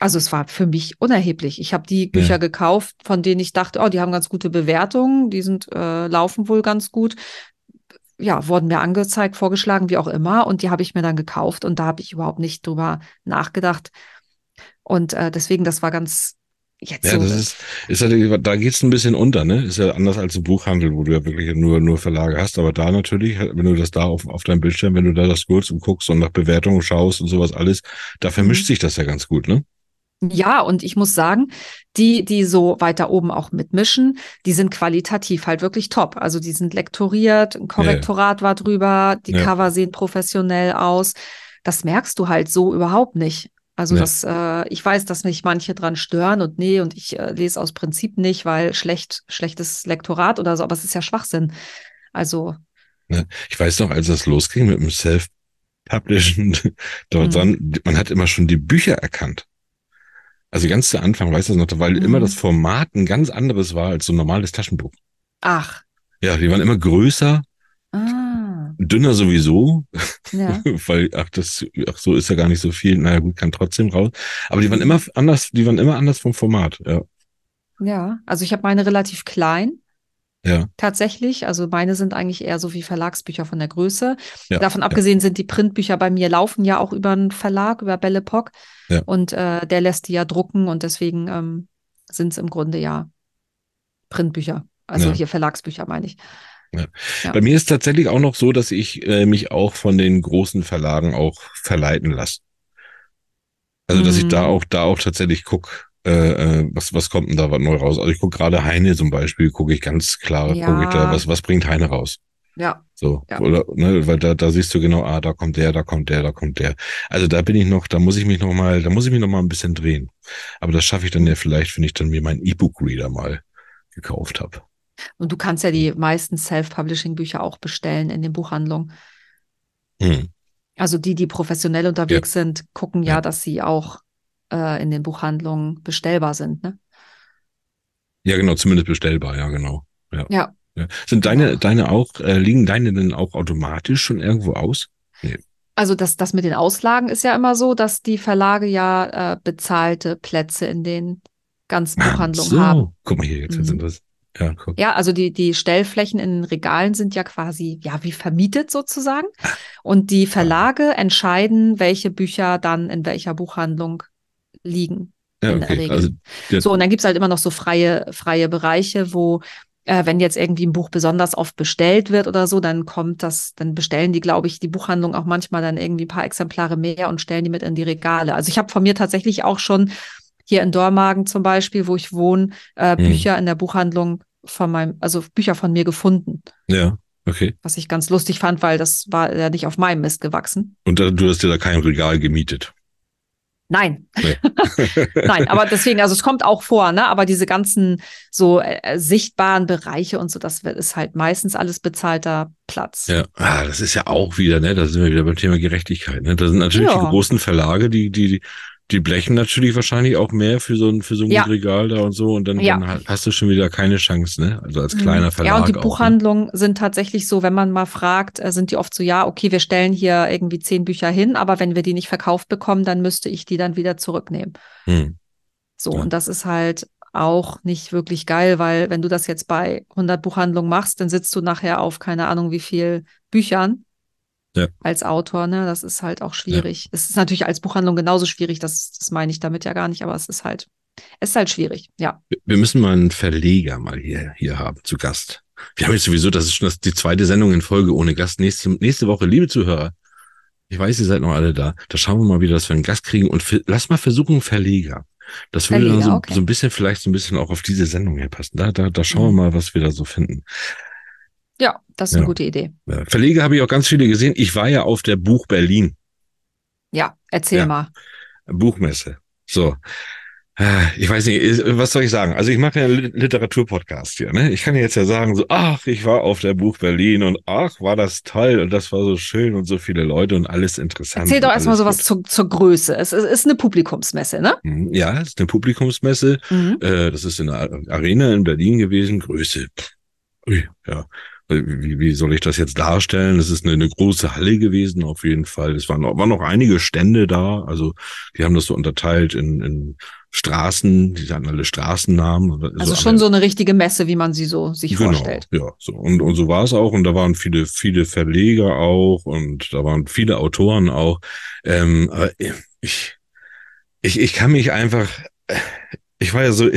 Also es war für mich unerheblich. Ich habe die Bücher Ja. gekauft, von denen ich dachte, oh, die haben ganz gute Bewertungen, die sind äh, laufen wohl ganz gut. Ja, wurden mir angezeigt, vorgeschlagen, wie auch immer. Und die habe ich mir dann gekauft und da habe ich überhaupt nicht drüber nachgedacht. Und äh, deswegen, das war ganz jetzt Ja, so. das ist, ist halt, da geht's ein bisschen unter, ne? Ist ja anders als im Buchhandel, wo du ja wirklich nur, nur Verlage hast. Aber da natürlich, wenn du das da auf, auf deinem Bildschirm, wenn du da das kurz und guckst und nach Bewertungen schaust und sowas alles, da vermischt Mhm. sich das ja ganz gut, ne? Ja, und ich muss sagen, die, die so weiter oben auch mitmischen, die sind qualitativ halt wirklich top. Also die sind lektoriert, ein Korrektorat war drüber, die Ja. Cover sehen professionell aus. Das merkst du halt so überhaupt nicht. Also Nee. das, äh, ich weiß, dass mich manche dran stören und nee, und ich äh, lese aus Prinzip nicht, weil schlecht, schlechtes Lektorat oder so, aber es ist ja Schwachsinn. Also, Ich weiß noch, als das losging mit dem Self-Publishen, *laughs* dort Mhm. dann, man hat immer schon die Bücher erkannt. Also ganz zu Anfang, weißt du das noch, weil Mhm. immer das Format ein ganz anderes war als so ein normales Taschenbuch. ach, Ja, die waren immer größer, ah, dünner sowieso, ja. *laughs* weil, ach, das, ach, so ist ja gar nicht so viel. Naja, gut, kann trotzdem raus. Aber die waren immer anders, die waren immer anders vom Format, ja. Ja, also ich habe meine relativ klein. Ja. Tatsächlich. Also meine sind eigentlich eher so wie Verlagsbücher von der Größe. Ja, Davon ja. abgesehen sind die Printbücher bei mir laufen ja auch über einen Verlag, über Belle Epoque. Ja. Und äh, der lässt die ja drucken und deswegen ähm, sind es im Grunde ja Printbücher. Also Ja. hier Verlagsbücher, meine ich. Ja. Bei mir ist tatsächlich auch noch so, dass ich äh, mich auch von den großen Verlagen auch verleiten lasse. Also, dass ich da Mhm. auch, da auch tatsächlich guck, äh, äh, was, was kommt denn da was neu raus? Also ich guck gerade Heine zum Beispiel, gucke ich ganz klar, Ja. gucke ich da, was, was bringt Heine raus? Ja, So, Ja. oder, ne, weil da, da siehst du genau, ah, da kommt der, da kommt der, da kommt der. Also da bin ich noch, da muss ich mich noch mal, da muss ich mich noch mal ein bisschen drehen. Aber das schaffe ich dann ja vielleicht, wenn ich dann mir meinen E-Book-Reader mal gekauft habe. Und du kannst ja die meisten Self-Publishing-Bücher auch bestellen in den Buchhandlungen. Hm. Also die, die professionell unterwegs sind, gucken ja, Ja. dass sie auch äh, in den Buchhandlungen bestellbar sind. Ne? Ja, genau, zumindest bestellbar, ja, genau. Ja. Ja. ja. Sind deine, Genau. deine auch, äh, liegen deine denn auch automatisch schon irgendwo aus? Also das, das mit den Auslagen ist ja immer so, dass die Verlage ja äh, bezahlte Plätze in den ganzen Buchhandlungen so. haben. Guck mal hier, jetzt, jetzt Mhm. sind das. Ja, guck. Ja, also die, die Stellflächen in den Regalen sind ja quasi, ja, wie vermietet sozusagen. Und die Verlage entscheiden, welche Bücher dann in welcher Buchhandlung liegen. ja, in der okay. Regel. Also, der, So, und dann gibt's halt immer noch so freie, freie Bereiche, wo, äh, wenn jetzt irgendwie ein Buch besonders oft bestellt wird oder so, dann kommt das, dann bestellen die, glaube ich, die Buchhandlung auch manchmal dann irgendwie ein paar Exemplare mehr und stellen die mit in die Regale. Also ich habe von mir tatsächlich auch schon hier in Dormagen zum Beispiel, wo ich wohne, äh, Hm. Bücher in der Buchhandlung von meinem, also Bücher von mir gefunden, ja, okay. was ich ganz lustig fand, weil das war ja nicht auf meinem Mist gewachsen. Und du hast dir da kein Regal gemietet. Nein, Nee. *laughs* Nein, aber deswegen, also es kommt auch vor, ne? Aber diese ganzen so äh, sichtbaren Bereiche und so, das ist halt meistens alles bezahlter Platz. Ja, ah, das ist ja auch wieder, ne, da sind wir wieder beim Thema Gerechtigkeit, ne? Da sind natürlich Ja. die großen Verlage, die, die, die blechen natürlich wahrscheinlich auch mehr für so ein, für so ein Ja. Regal da und so und dann, Ja. dann hast du schon wieder keine Chance, ne? Also als kleiner Mhm. Verlag. Ja, und die ne? Buchhandlungen sind tatsächlich so, wenn man mal fragt, äh, sind die oft so, ja, okay, wir stellen hier irgendwie zehn Bücher hin, aber wenn wir die nicht verkauft bekommen, dann müsste ich die dann wieder zurücknehmen. Hm. So, Ja. und das ist halt auch nicht wirklich geil, weil wenn du das jetzt bei 100 Buchhandlungen machst, dann sitzt du nachher auf keine Ahnung wie viel Büchern Ja. als Autor, ne? Das ist halt auch schwierig. Es ist natürlich als Buchhandlung genauso schwierig, das, das meine ich damit ja gar nicht, aber es ist halt, es ist halt schwierig, ja. Wir- müssen mal einen Verleger mal hier, hier haben, zu Gast. Wir haben jetzt sowieso, das ist schon das, die zweite Sendung in Folge ohne Gast. Nächste, nächste Woche, liebe Zuhörer, ich weiß, ihr seid noch alle da. Da schauen wir mal wieder, dass wir einen Gast kriegen und für, lass mal versuchen, einen Verleger. Das würde dann Verleger, so, okay. so ein bisschen, vielleicht so ein bisschen auch auf diese Sendung hier passen. Da, da, da schauen Mhm. wir mal, was wir da so finden. Ja, das ist eine Ja. gute Idee. Verleger habe ich auch ganz viele gesehen. Ich war ja auf der Buch Berlin, Ja, erzähl Ja. mal. Buchmesse. So. Ah, Ich weiß nicht, was soll ich sagen? Also ich mache ja einen Lit- Literaturpodcast hier, ne? Ich kann jetzt ja sagen, so, ach, ich war auf der Buch Berlin und ach, war das toll und das war so schön und so viele Leute und alles interessant. Erzähl doch erstmal sowas zur, zur Größe. Es ist, ist eine Publikumsmesse, ne? Hm, Ja, es ist eine Publikumsmesse. Mhm. Äh, das ist in der Arena in Berlin gewesen. Größe. Ui, ja. Wie, wie soll ich das jetzt darstellen? Es ist eine, eine große Halle gewesen, auf jeden Fall. Es waren noch, waren noch einige Stände da. Also, die haben das so unterteilt in, in Straßen. Die hatten alle Straßennamen. Also schon so eine richtige Messe, wie man sie so sich genau, vorstellt. Ja, so. Und, und so war es auch. Und da waren viele, viele Verleger auch und da waren viele Autoren auch. Ähm, aber ich, ich, ich kann mich einfach, ich war ja so,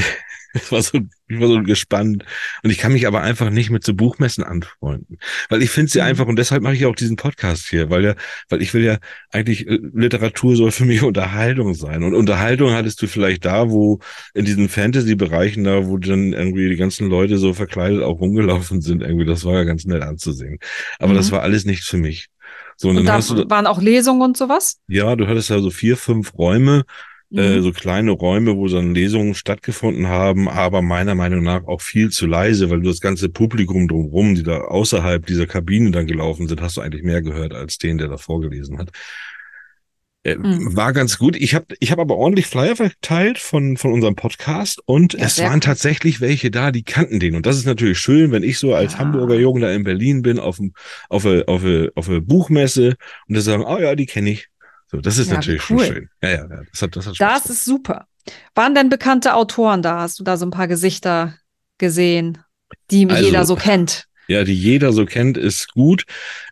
*laughs* ich war so, ich war so gespannt und ich kann mich aber einfach nicht mit so Buchmessen anfreunden, weil ich finde sie Mhm. einfach und deshalb mache ich auch diesen Podcast hier, weil ja, weil ich will ja eigentlich äh, Literatur soll für *laughs* mich Unterhaltung sein und Unterhaltung hattest du vielleicht da, wo in diesen Fantasy-Bereichen da, wo dann irgendwie die ganzen Leute so verkleidet auch rumgelaufen sind, irgendwie, das war ja ganz nett anzusehen, aber Mhm. das war alles nichts für mich. So und, Und dann da waren auch Lesungen und sowas? ja, du hattest ja so vier, fünf Räume äh, Mhm. so kleine Räume, wo dann Lesungen stattgefunden haben, aber meiner Meinung nach auch viel zu leise, weil du das ganze Publikum drumherum, die da außerhalb dieser Kabine dann gelaufen sind, hast du eigentlich mehr gehört als den, der da vorgelesen hat. Äh, Mhm. War ganz gut. Ich habe ich hab aber ordentlich Flyer verteilt von, von unserem Podcast und Ja, es waren cool. tatsächlich welche da, die kannten den. Und das ist natürlich schön, wenn ich so als Ja. Hamburger Jungen da in Berlin bin, auf, dem, auf, der, auf, der, auf der Buchmesse und da sagen, oh ja, die kenne ich. So, das ist Ja, natürlich cool. schon schön. Ja, ja, ja, das hat, das hat Spaß Das ist super. Waren denn bekannte Autoren da? Hast du da so ein paar Gesichter gesehen, die Also- jeder so kennt? Ja, die jeder so kennt, ist gut.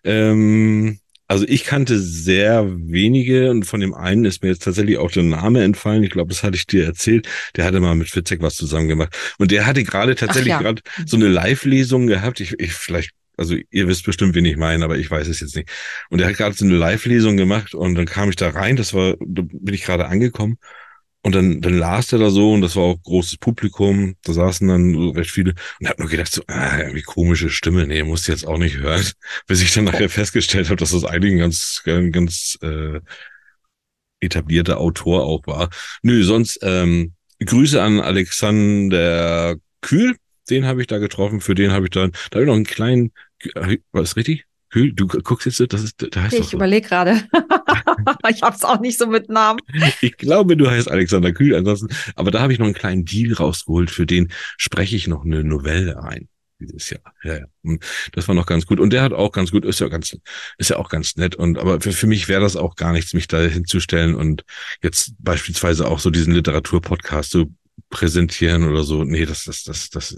Ähm, also ich kannte sehr wenige und von dem einen ist mir jetzt tatsächlich auch der Name entfallen. Ich glaube, das hatte ich dir erzählt. Der hatte mal mit Fitzek was zusammen gemacht. Und der hatte gerade tatsächlich ja. gerade so eine Live-Lesung gehabt. Ich, ich vielleicht, also ihr wisst bestimmt, wen ich meine, aber ich weiß es jetzt nicht. Und der hat gerade so eine Live-Lesung gemacht und dann kam ich da rein. Das war, da bin ich gerade angekommen. Und dann, dann las der da so und das war auch großes Publikum. Da saßen dann so recht viele und hab nur gedacht so, ah, irgendwie komische Stimme. Nee, muss jetzt auch nicht hören. *laughs* Bis ich dann nachher festgestellt habe, dass das eigentlich ein ganz, ganz äh, etablierter Autor auch war. Nö, sonst ähm, Grüße an Alexander Kühl. Den habe ich da getroffen. Für den habe ich dann, da habe ich noch einen kleinen, war das richtig? Kühl, du guckst jetzt, das ist, da heißt Ich so. überlege gerade. *laughs* ich hab's auch nicht so mit Namen. Ich glaube, du heißt Alexander Kühl ansonsten. Aber da habe ich noch einen kleinen Deal rausgeholt. Für den spreche ich noch eine Novelle ein. Dieses Jahr. Ja, ja. Das war noch ganz gut. Und der hat auch ganz gut, ist ja ganz, ist ja auch ganz nett. Und aber für, für mich wäre das auch gar nichts, mich da hinzustellen und jetzt beispielsweise auch so diesen Literaturpodcast zu präsentieren oder so. Nee, das, das, das, das,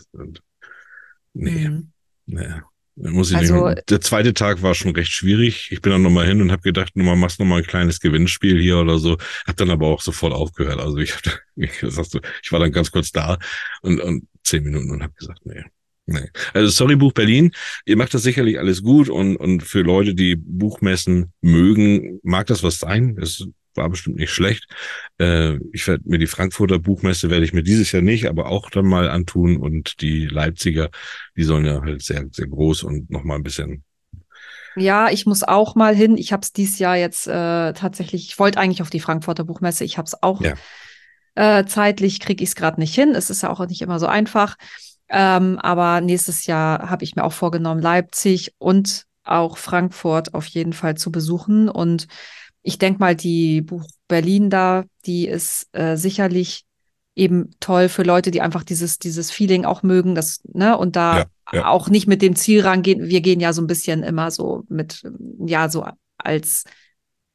nee, Hm. nee. Muss ich Also- nicht. Der zweite Tag war schon recht schwierig. Ich bin dann nochmal hin und habe gedacht, du machst nochmal ein kleines Gewinnspiel hier oder so. Hab dann aber auch sofort aufgehört. Also ich, hab, *laughs* ich, du, ich war dann ganz kurz da und, und zehn Minuten und habe gesagt, nee. Nee. Also Sorry Buch Berlin, ihr macht das sicherlich alles gut und, und für Leute, die Buchmessen mögen, mag das was sein. Es war bestimmt nicht schlecht. Äh, ich werde mir die Frankfurter Buchmesse werde ich mir dieses Jahr nicht, aber auch dann mal antun und die Leipziger, die sollen ja halt sehr, sehr groß und nochmal ein bisschen Ja, ich muss auch mal hin. Ich habe es dieses Jahr jetzt äh, tatsächlich, ich wollte eigentlich auf die Frankfurter Buchmesse. Ich habe es auch Ja. äh, zeitlich, kriege ich es gerade nicht hin. Es ist ja auch nicht immer so einfach. Ähm, aber nächstes Jahr habe ich mir auch vorgenommen, Leipzig und auch Frankfurt auf jeden Fall zu besuchen. Und ich denke mal, die Buch Berlin da, die ist äh, sicherlich eben toll für Leute, die einfach dieses, dieses Feeling auch mögen, das, ne, und da Ja, ja. auch nicht mit dem Ziel rangehen. Wir gehen ja so ein bisschen immer so mit, ja, so als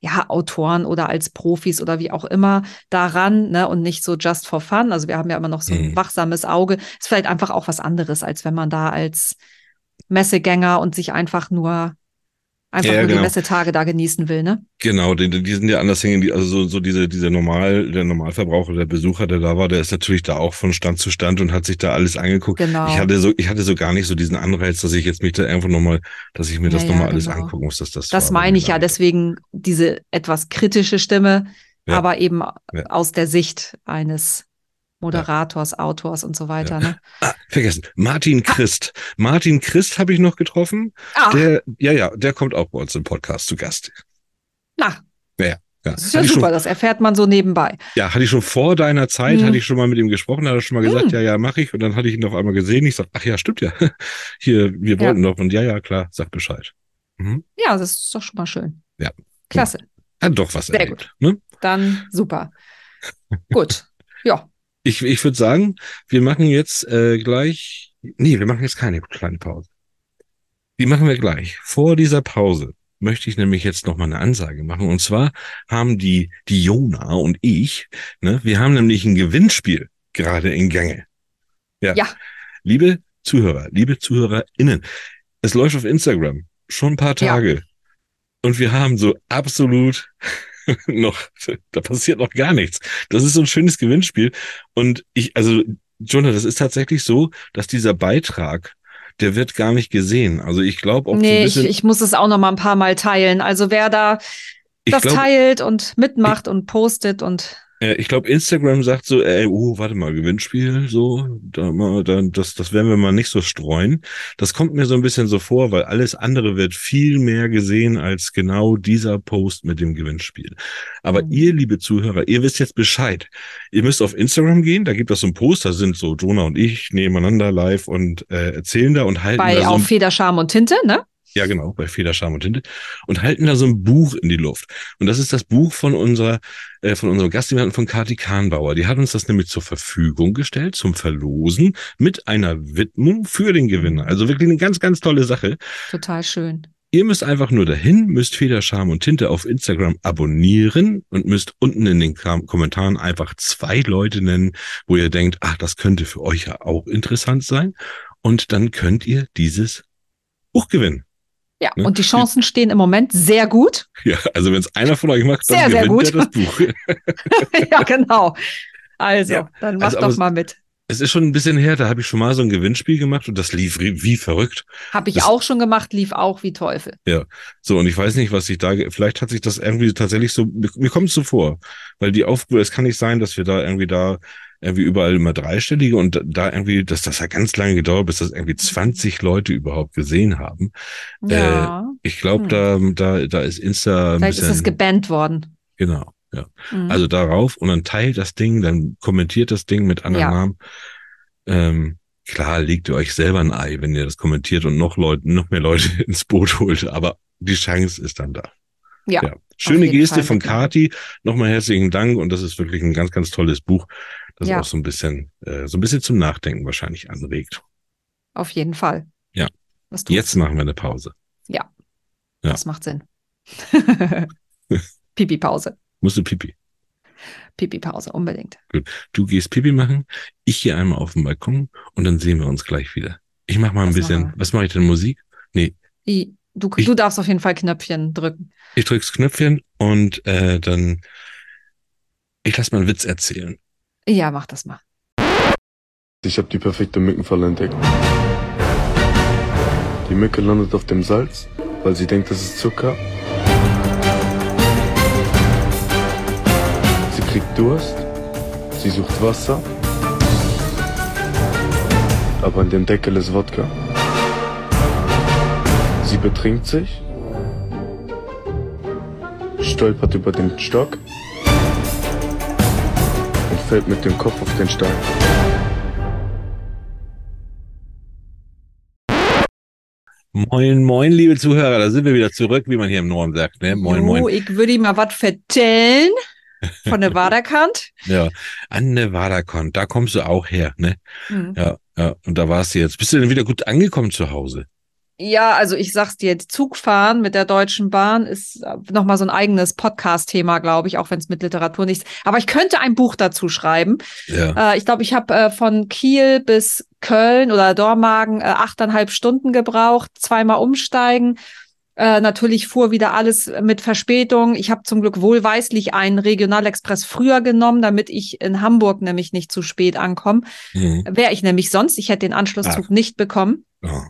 ja, Autoren oder als Profis oder wie auch immer daran, ne, und nicht so just for fun. Also wir haben ja immer noch so ein Mhm. wachsames Auge. Ist vielleicht einfach auch was anderes, als wenn man da als Messegänger und sich einfach nur einfach Ja, nur genau. die Messetage da genießen will, ne? Genau, die, die sind ja anders hängen, also so, so diese, diese Normal, der Normalverbraucher, der Besucher, der da war, der ist natürlich da auch von Stand zu Stand und hat sich da alles angeguckt. Genau. Ich hatte so, ich hatte so gar nicht so diesen Anreiz, dass ich jetzt mich da einfach nochmal, dass ich mir das Ja, nochmal ja, alles genau. angucken muss, dass das. Das war meine ich ja, deswegen diese etwas kritische Stimme, Ja. aber eben aus der Sicht eines Moderators, Autors und so weiter. Ne? Ah, vergessen. Martin Christ. Martin Christ habe ich noch getroffen. Ah, Der, ja, ja, der kommt auch bei uns im Podcast zu Gast. na, Ja, das ist ja Hatte super, Schon, das erfährt man so nebenbei. ja, hatte ich schon vor deiner Zeit, Hm. hatte ich schon mal mit ihm gesprochen, hat er schon mal gesagt, Hm. ja, ja, mache ich. Und dann hatte ich ihn auf einmal gesehen. Ich sag, ach ja, stimmt ja. *laughs* Hier, wir Ja. wollten doch. Und ja, ja, klar, sag Bescheid. Mhm. Ja, das ist doch schon mal schön. Ja. Klasse, Hat doch was Sehr erlebt. Ne? dann super. Gut, ja, Ich, ich würde sagen, wir machen jetzt äh, gleich. Nee, wir machen jetzt keine kleine Pause. Die machen wir gleich. Vor dieser Pause möchte ich nämlich jetzt noch mal eine Ansage machen. Und zwar haben die, die Jona und ich, ne, wir haben nämlich ein Gewinnspiel gerade in Gange. Ja. Ja. Liebe Zuhörer, liebe ZuhörerInnen, es läuft auf Instagram schon ein paar Ja. Tage. Und wir haben so absolut *laughs* noch, da passiert noch gar nichts. Das ist so ein schönes Gewinnspiel. Und ich, also, Jonah, das ist tatsächlich so, dass dieser Beitrag, der wird gar nicht gesehen. Also ich glaube auch so nee, ich, bisschen, ich muss es auch noch mal ein paar Mal teilen. Also wer da ich das glaube, teilt und mitmacht und postet und ich glaube, Instagram sagt so, ey, oh, warte mal, Gewinnspiel, so, da dann, das, das werden wir mal nicht so streuen. Das kommt mir so ein bisschen so vor, weil alles andere wird viel mehr gesehen als genau dieser Post mit dem Gewinnspiel. Aber Mhm. ihr, liebe Zuhörer, ihr wisst jetzt Bescheid. Ihr müsst auf Instagram gehen, da gibt es so einen Post, da sind so Jonah und ich nebeneinander live und äh, erzählen da und halten bei da so auf ein Feder, Charme und Tinte, ne? Ja, genau, bei Feder, Scham und Tinte. Und halten da so ein Buch in die Luft. Und das ist das Buch von unserer, äh, von unserem Gast, die wir hatten, von Kati Kahnbauer. Die hat uns das nämlich zur Verfügung gestellt, zum Verlosen, mit einer Widmung für den Gewinner. Also wirklich eine ganz, ganz tolle Sache. Total schön. Ihr müsst einfach nur dahin, müsst Feder, Charme und Tinte auf Instagram abonnieren und müsst unten in den Kommentaren einfach zwei Leute nennen, wo ihr denkt, ach, das könnte für euch ja auch interessant sein. Und dann könnt ihr dieses Buch gewinnen. Ja, Ne? und die Chancen stehen im Moment sehr gut. *laughs* Ja, also wenn es einer von euch macht, dann Sehr, sehr gewinnt gut. er das Buch. *laughs* ja, genau. Also, Ja, dann mach also, doch mal mit. Es ist schon ein bisschen her, da habe ich schon mal so ein Gewinnspiel gemacht und das lief wie verrückt. Habe ich das- auch schon gemacht, lief auch wie Teufel. So, und ich weiß nicht, was ich da, vielleicht hat sich das irgendwie tatsächlich so, mir, mir kommt es so vor, weil die Aufrufe, es kann nicht sein, dass wir da irgendwie da irgendwie überall immer dreistellige und da irgendwie, dass das hat ganz lange gedauert, bis das irgendwie 20 Leute überhaupt gesehen haben. Ja, Ich glaube, Hm. da, da, da ist Insta vielleicht ist es gebannt worden. genau, ja. Mhm. Also darauf und dann teilt das Ding, dann kommentiert das Ding mit anderen Ja. Namen. Ähm, klar, legt ihr euch selber ein Ei, wenn ihr das kommentiert und noch Leute, noch mehr Leute *laughs* ins Boot holt, aber die Chance ist dann da. ja. Ja. Schöne Geste Fall von. Kati. Nochmal herzlichen Dank und das ist wirklich ein ganz, ganz tolles Buch, das Ja. auch so ein bisschen, äh, so ein bisschen zum Nachdenken wahrscheinlich anregt. auf jeden Fall. Ja. Jetzt machen wir eine Pause. ja. das macht Sinn. *laughs* Pipi-Pause. Musst du Pipi. Pipi-Pause, unbedingt. Du gehst Pipi machen, ich gehe einmal auf den Balkon und dann sehen wir uns gleich wieder. Ich mach mal ein Was bisschen, machen wir? was mache ich denn Musik? I, du, Ich- du darfst auf jeden Fall Knöpfchen drücken. Ich drück's Knöpfchen und äh, dann ich lass mal einen Witz erzählen. Ja, mach das mal. Ich habe die perfekte Mückenfalle entdeckt. Die Mücke landet auf dem Salz, weil sie denkt, das ist Zucker. Sie kriegt Durst, sie sucht Wasser, aber in dem Deckel ist Wodka. Sie betrinkt sich, stolpert über den Stock fällt mit dem Kopf auf den Stein. Moin, moin, liebe Zuhörer, da sind wir wieder zurück, wie man hier im Norden sagt, ne? Moin, jo, moin. ich würde ihm mal was vertellen von der *laughs* Waderkant. Ja, an der Wadakon, da kommst du auch her, ne? Hm. Ja, ja, und da warst du jetzt. Bist du denn wieder gut angekommen zu Hause? Ja, also ich sag's dir, Zugfahren mit der Deutschen Bahn ist nochmal so ein eigenes Podcast-Thema, glaube ich, auch wenn es mit Literatur nichts. Aber ich könnte ein Buch dazu schreiben. Ja. Äh, ich glaube, ich habe äh, von Kiel bis Köln oder Dormagen äh, achteinhalb Stunden gebraucht, zweimal umsteigen. Äh, natürlich fuhr wieder alles mit Verspätung. Ich habe zum Glück wohlweislich einen Regionalexpress früher genommen, damit ich in Hamburg nämlich nicht zu spät ankomme. Mhm. Wäre ich nämlich sonst, ich hätte den Anschlusszug nicht bekommen. Ja.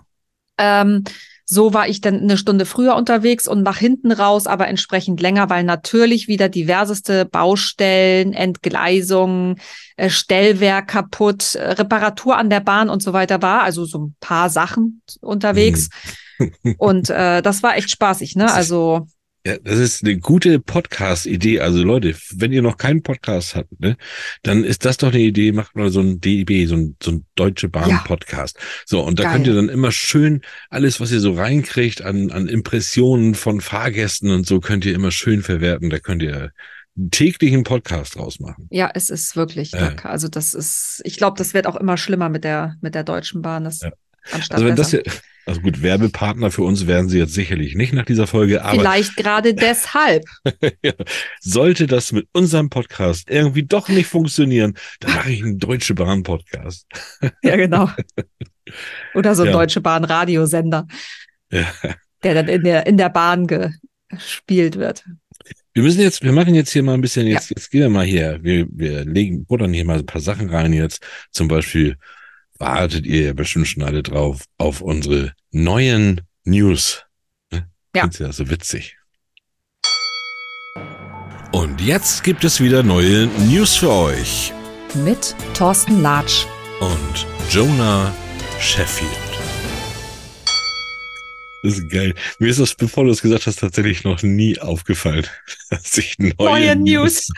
Ähm, so war ich dann eine Stunde früher unterwegs und nach hinten raus, aber entsprechend länger, weil natürlich wieder diverseste Baustellen, Entgleisungen, äh, Stellwerk kaputt, äh, Reparatur an der Bahn und so weiter war. Also so ein paar Sachen unterwegs. *laughs* Und äh, das war echt spaßig, ne? Also Ja, das ist eine gute Podcast-Idee. Also Leute, wenn ihr noch keinen Podcast habt, ne, dann ist das doch eine Idee, macht mal so ein DB, so ein, so ein Deutsche Bahn-Podcast. So, und da Geil. könnt ihr dann immer schön alles, was ihr so reinkriegt an, an Impressionen von Fahrgästen und so, könnt ihr immer schön verwerten. Da könnt ihr einen täglichen Podcast draus machen. ja, es ist wirklich Äh. Also das ist, ich glaube, das wird auch immer schlimmer mit der mit der Deutschen Bahn. Das Ja. Also wenn das besser. hier, also gut, Werbepartner für uns werden sie jetzt sicherlich nicht nach dieser Folge, aber Vielleicht gerade *laughs* deshalb. Ja, sollte das mit unserem Podcast irgendwie doch nicht funktionieren, dann mache ich einen Deutsche Bahn Podcast. Ja, genau. *laughs* Oder so ein Ja. Deutsche Bahn Radiosender, Ja. der dann in der, in der Bahn gespielt wird. Wir müssen jetzt, wir machen jetzt hier mal ein bisschen, jetzt, jetzt gehen wir mal hier, wir, wir legen, buttern hier mal ein paar Sachen rein jetzt. Zum Beispiel wartet ihr ja bestimmt schon alle drauf auf unsere neuen News. Ne? Ja. Findest das so witzig? Und jetzt gibt es wieder neue News für euch. Mit Thorsten Latsch. und Jonah Sheffield. Das ist geil. Mir ist das, bevor du es gesagt hast, tatsächlich noch nie aufgefallen, *laughs* dass ich neue, Neue News.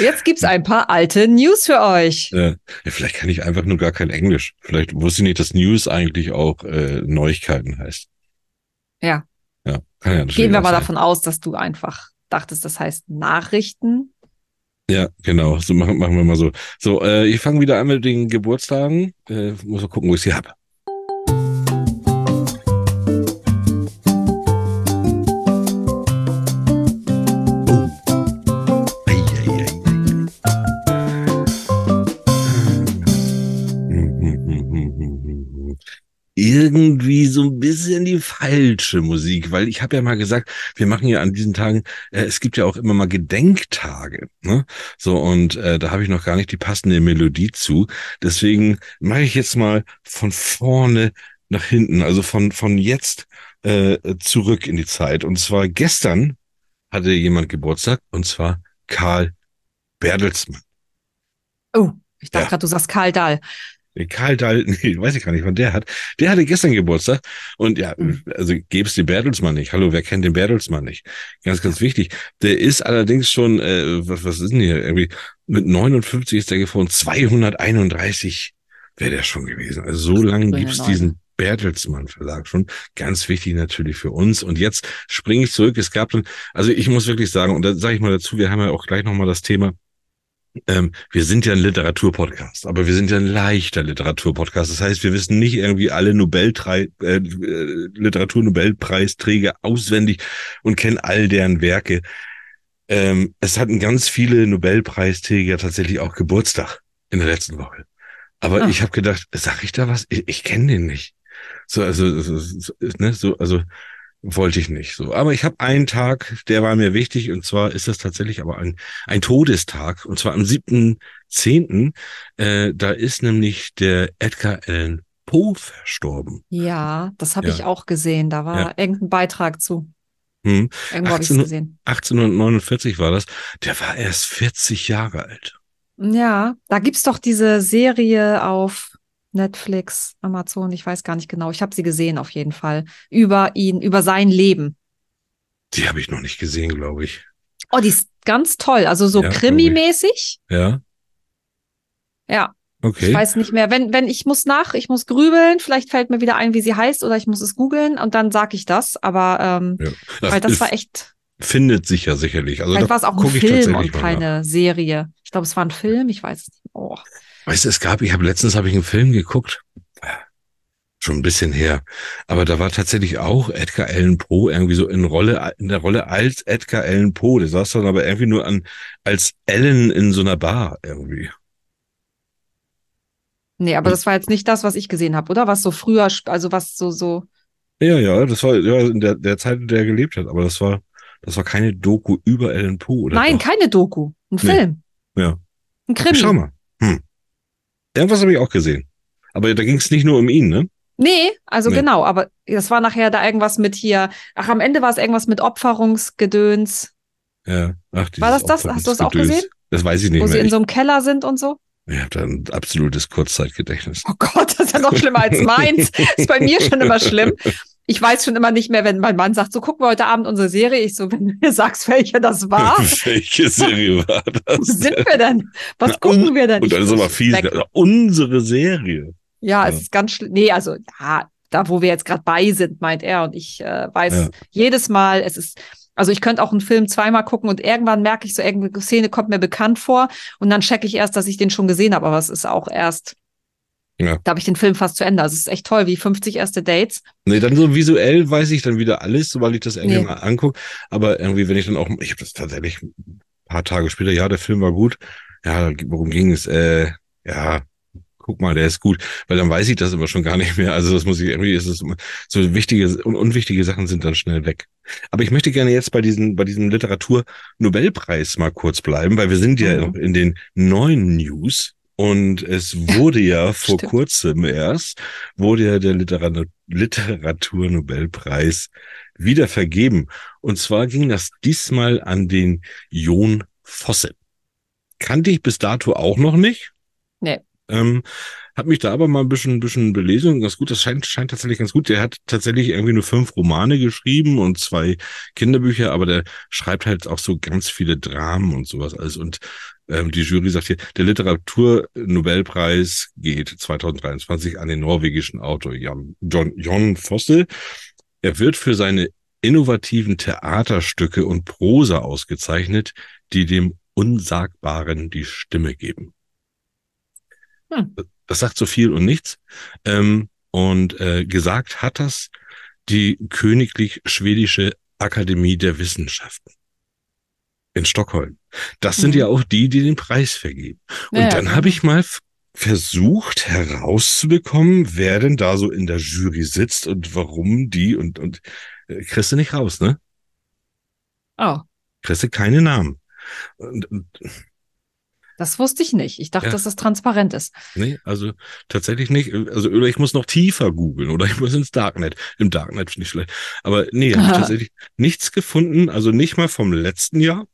Jetzt gibt's ein paar alte News für euch. Ja, vielleicht kann ich einfach nur gar kein Englisch. Vielleicht wusste ich nicht, dass News eigentlich auch äh, Neuigkeiten heißt. Ja. Ja, ja Gehen wir mal sein. davon aus, dass du einfach dachtest, das heißt Nachrichten. Ja, genau. So machen, machen wir mal so. So, äh, ich fange wieder an mit den Geburtstagen. Äh, muss mal gucken, wo ich sie habe. Ein bisschen die falsche Musik, weil ich habe ja mal gesagt, wir machen ja an diesen Tagen, äh, es gibt ja auch immer mal Gedenktage, ne? So und äh, da habe ich noch gar nicht die passende Melodie zu. Deswegen mache ich jetzt mal von vorne nach hinten, also von von jetzt äh, zurück in die Zeit. Und zwar gestern hatte jemand Geburtstag und zwar Karl Bertelsmann. Oh, ich dachte Ja. gerade, du sagst Karl Dahl. Nee, Karl Dahl, *laughs* nee, weiß ich gar nicht, wann der hat. Der hatte gestern Geburtstag und ja, Mhm. also gäb's den Bertelsmann nicht. Hallo, wer kennt den Bertelsmann nicht? Ganz, ganz wichtig. Der ist allerdings schon, äh, was, was ist denn hier? Irgendwie mit 59 ist der gefahren, 231 wäre der schon gewesen. Also so lange gibt's Neune. diesen Bertelsmann Verlag schon. Ganz wichtig natürlich für uns. Und jetzt springe ich zurück. Es gab dann, also ich muss wirklich sagen, und da sage ich mal dazu, wir haben ja auch gleich nochmal das Thema, ähm, wir sind ja ein Literaturpodcast, aber wir sind ja ein leichter Literaturpodcast. Das heißt, wir wissen nicht irgendwie alle Nobeltrei äh, äh, Literaturnobelpreisträger auswendig und kennen all deren Werke. Ähm, es hatten ganz viele Nobelpreisträger tatsächlich auch Geburtstag in der letzten Woche. Aber Ah. ich habe gedacht, sag ich da was? Ich, ich kenne den nicht. So, also, so, so, ne, so, also wollte ich nicht. So, aber ich habe einen Tag, der war mir wichtig, und zwar ist das tatsächlich aber ein ein Todestag, und zwar am 7.10. Äh, da ist nämlich der Edgar Allan Poe verstorben. Ja, das habe Ja. ich auch gesehen. Da war Ja. irgendein Beitrag zu. Hm. Irgendwo habe ich 18 gesehen. 1849 war das. Der war erst 40 Jahre alt. Ja, da gibt's doch diese Serie auf Netflix, Amazon, ich weiß gar nicht genau. Ich habe sie gesehen auf jeden Fall. Über ihn, über sein Leben. Die habe ich noch nicht gesehen, glaube ich. Oh, die ist ganz toll. Also so Ja. Krimi-mäßig. Ja, Ja, okay. ich weiß nicht mehr. Wenn, wenn ich muss nach, ich muss grübeln, vielleicht fällt mir wieder ein, wie sie heißt, oder ich muss es googeln und dann sag ich das. Aber ähm, ja. weil das war echt, findet sich ja sicherlich. Also vielleicht war es auch ein Film und mal nach. keine Serie. Ich glaube, es war ein Film, ich weiß es nicht. Oh. Weißt du, es gab, ich habe letztens habe ich einen Film geguckt, schon ein bisschen her, aber da war tatsächlich auch Edgar Allan Poe irgendwie so in Rolle in der Rolle als Edgar Allan Poe. Der saß dann aber irgendwie nur an als Ellen in so einer Bar irgendwie. Nee, aber das war jetzt nicht das, was ich gesehen habe, oder? Was so früher, also was so, so. Ja, ja, das war ja in der, der Zeit, in der er gelebt hat, aber das war das war keine Doku über Allan Poe oder Nein, doch? keine Doku. Ein Nee. Film. Ja. Ein Krimi. Schau mal. Hm. Irgendwas habe ich auch gesehen. Aber da ging es nicht nur um ihn, ne? Nee, also Nee. genau, aber das war nachher da irgendwas mit hier. Ach, am Ende war es irgendwas mit Opferungsgedöns, Ja. Ach, War das das? Hast du das auch gesehen? Das weiß ich nicht wo sie mehr. in Ich, so einem Keller sind und so. ich habe da ein absolutes Kurzzeitgedächtnis. Oh Gott, das ist ja noch schlimmer als meins. *laughs* ist bei mir schon immer schlimm. Ich weiß schon immer nicht mehr, wenn mein Mann sagt, so gucken wir heute Abend unsere Serie. Ich so, wenn du mir sagst, welche das war, *laughs* Welche Serie war wo das? sind wir denn? Was Na, gucken wir denn? Und dann ist aber fies. weg. Unsere Serie. Ja, es Ja. ist ganz schlimm. Nee, also ja, da wo wir jetzt gerade bei sind, meint er. Und ich äh, weiß Ja. jedes Mal, es ist, also ich könnte auch einen Film zweimal gucken und irgendwann merke ich so, irgendeine Szene kommt mir bekannt vor und dann checke ich erst, dass ich den schon gesehen habe. Aber es ist auch erst, Ja. da habe ich den Film fast zu Ende. Also es ist echt toll, wie 50 erste Dates. Nee, dann so visuell weiß ich dann wieder alles, sobald ich das irgendwie Nee. mal angucke. Aber irgendwie, wenn ich dann auch, ich habe das tatsächlich ein paar Tage später, ja, der Film war gut. Ja, worum ging es? Äh, ja, guck mal, der ist gut. Weil dann weiß ich das immer schon gar nicht mehr. Also das muss ich irgendwie, ist es so wichtige und unwichtige Sachen sind dann schnell weg. Aber ich möchte gerne jetzt bei diesen, bei diesem Literatur-Nobelpreis mal kurz bleiben, weil wir sind ja Mhm. noch in den neuen News. Und es wurde ja vor Stimmt. kurzem erst, wurde ja der Literat Literaturnobelpreis wieder vergeben. Und zwar ging das diesmal an den Jon Fosse. Kannte ich bis dato auch noch nicht. Nee. Ähm, hab mich da aber mal ein bisschen, ein bisschen belesen. Ganz gut, das scheint, scheint tatsächlich ganz gut. Der hat tatsächlich irgendwie nur fünf Romane geschrieben und zwei Kinderbücher, aber der schreibt halt auch so ganz viele Dramen und sowas alles. Und ähm, die Jury sagt hier, der Literaturnobelpreis geht 2023 an den norwegischen Autor Jan, John, Jon Fosse. Er wird für seine innovativen Theaterstücke und Prosa ausgezeichnet, die dem Unsagbaren die Stimme geben. Hm. Das sagt so viel und nichts. Ähm, und äh, gesagt hat das die Königlich Schwedische Akademie der Wissenschaften in Stockholm. Das sind Mhm. ja auch die, die den Preis vergeben. Und Ja, dann ja, habe ich mal versucht herauszubekommen, wer denn da so in der Jury sitzt und warum die und, und äh, kriegst du nicht raus, ne? Oh, Kriegst du keine Namen. Und, und, das wusste ich nicht. Ich dachte, Ja. dass das transparent ist. nee, also tatsächlich nicht. Also oder ich muss noch tiefer googeln oder ich muss ins Darknet. Im Darknet ist nicht schlecht. Aber nee, habe ich *laughs* tatsächlich nichts gefunden. Also nicht mal vom letzten Jahr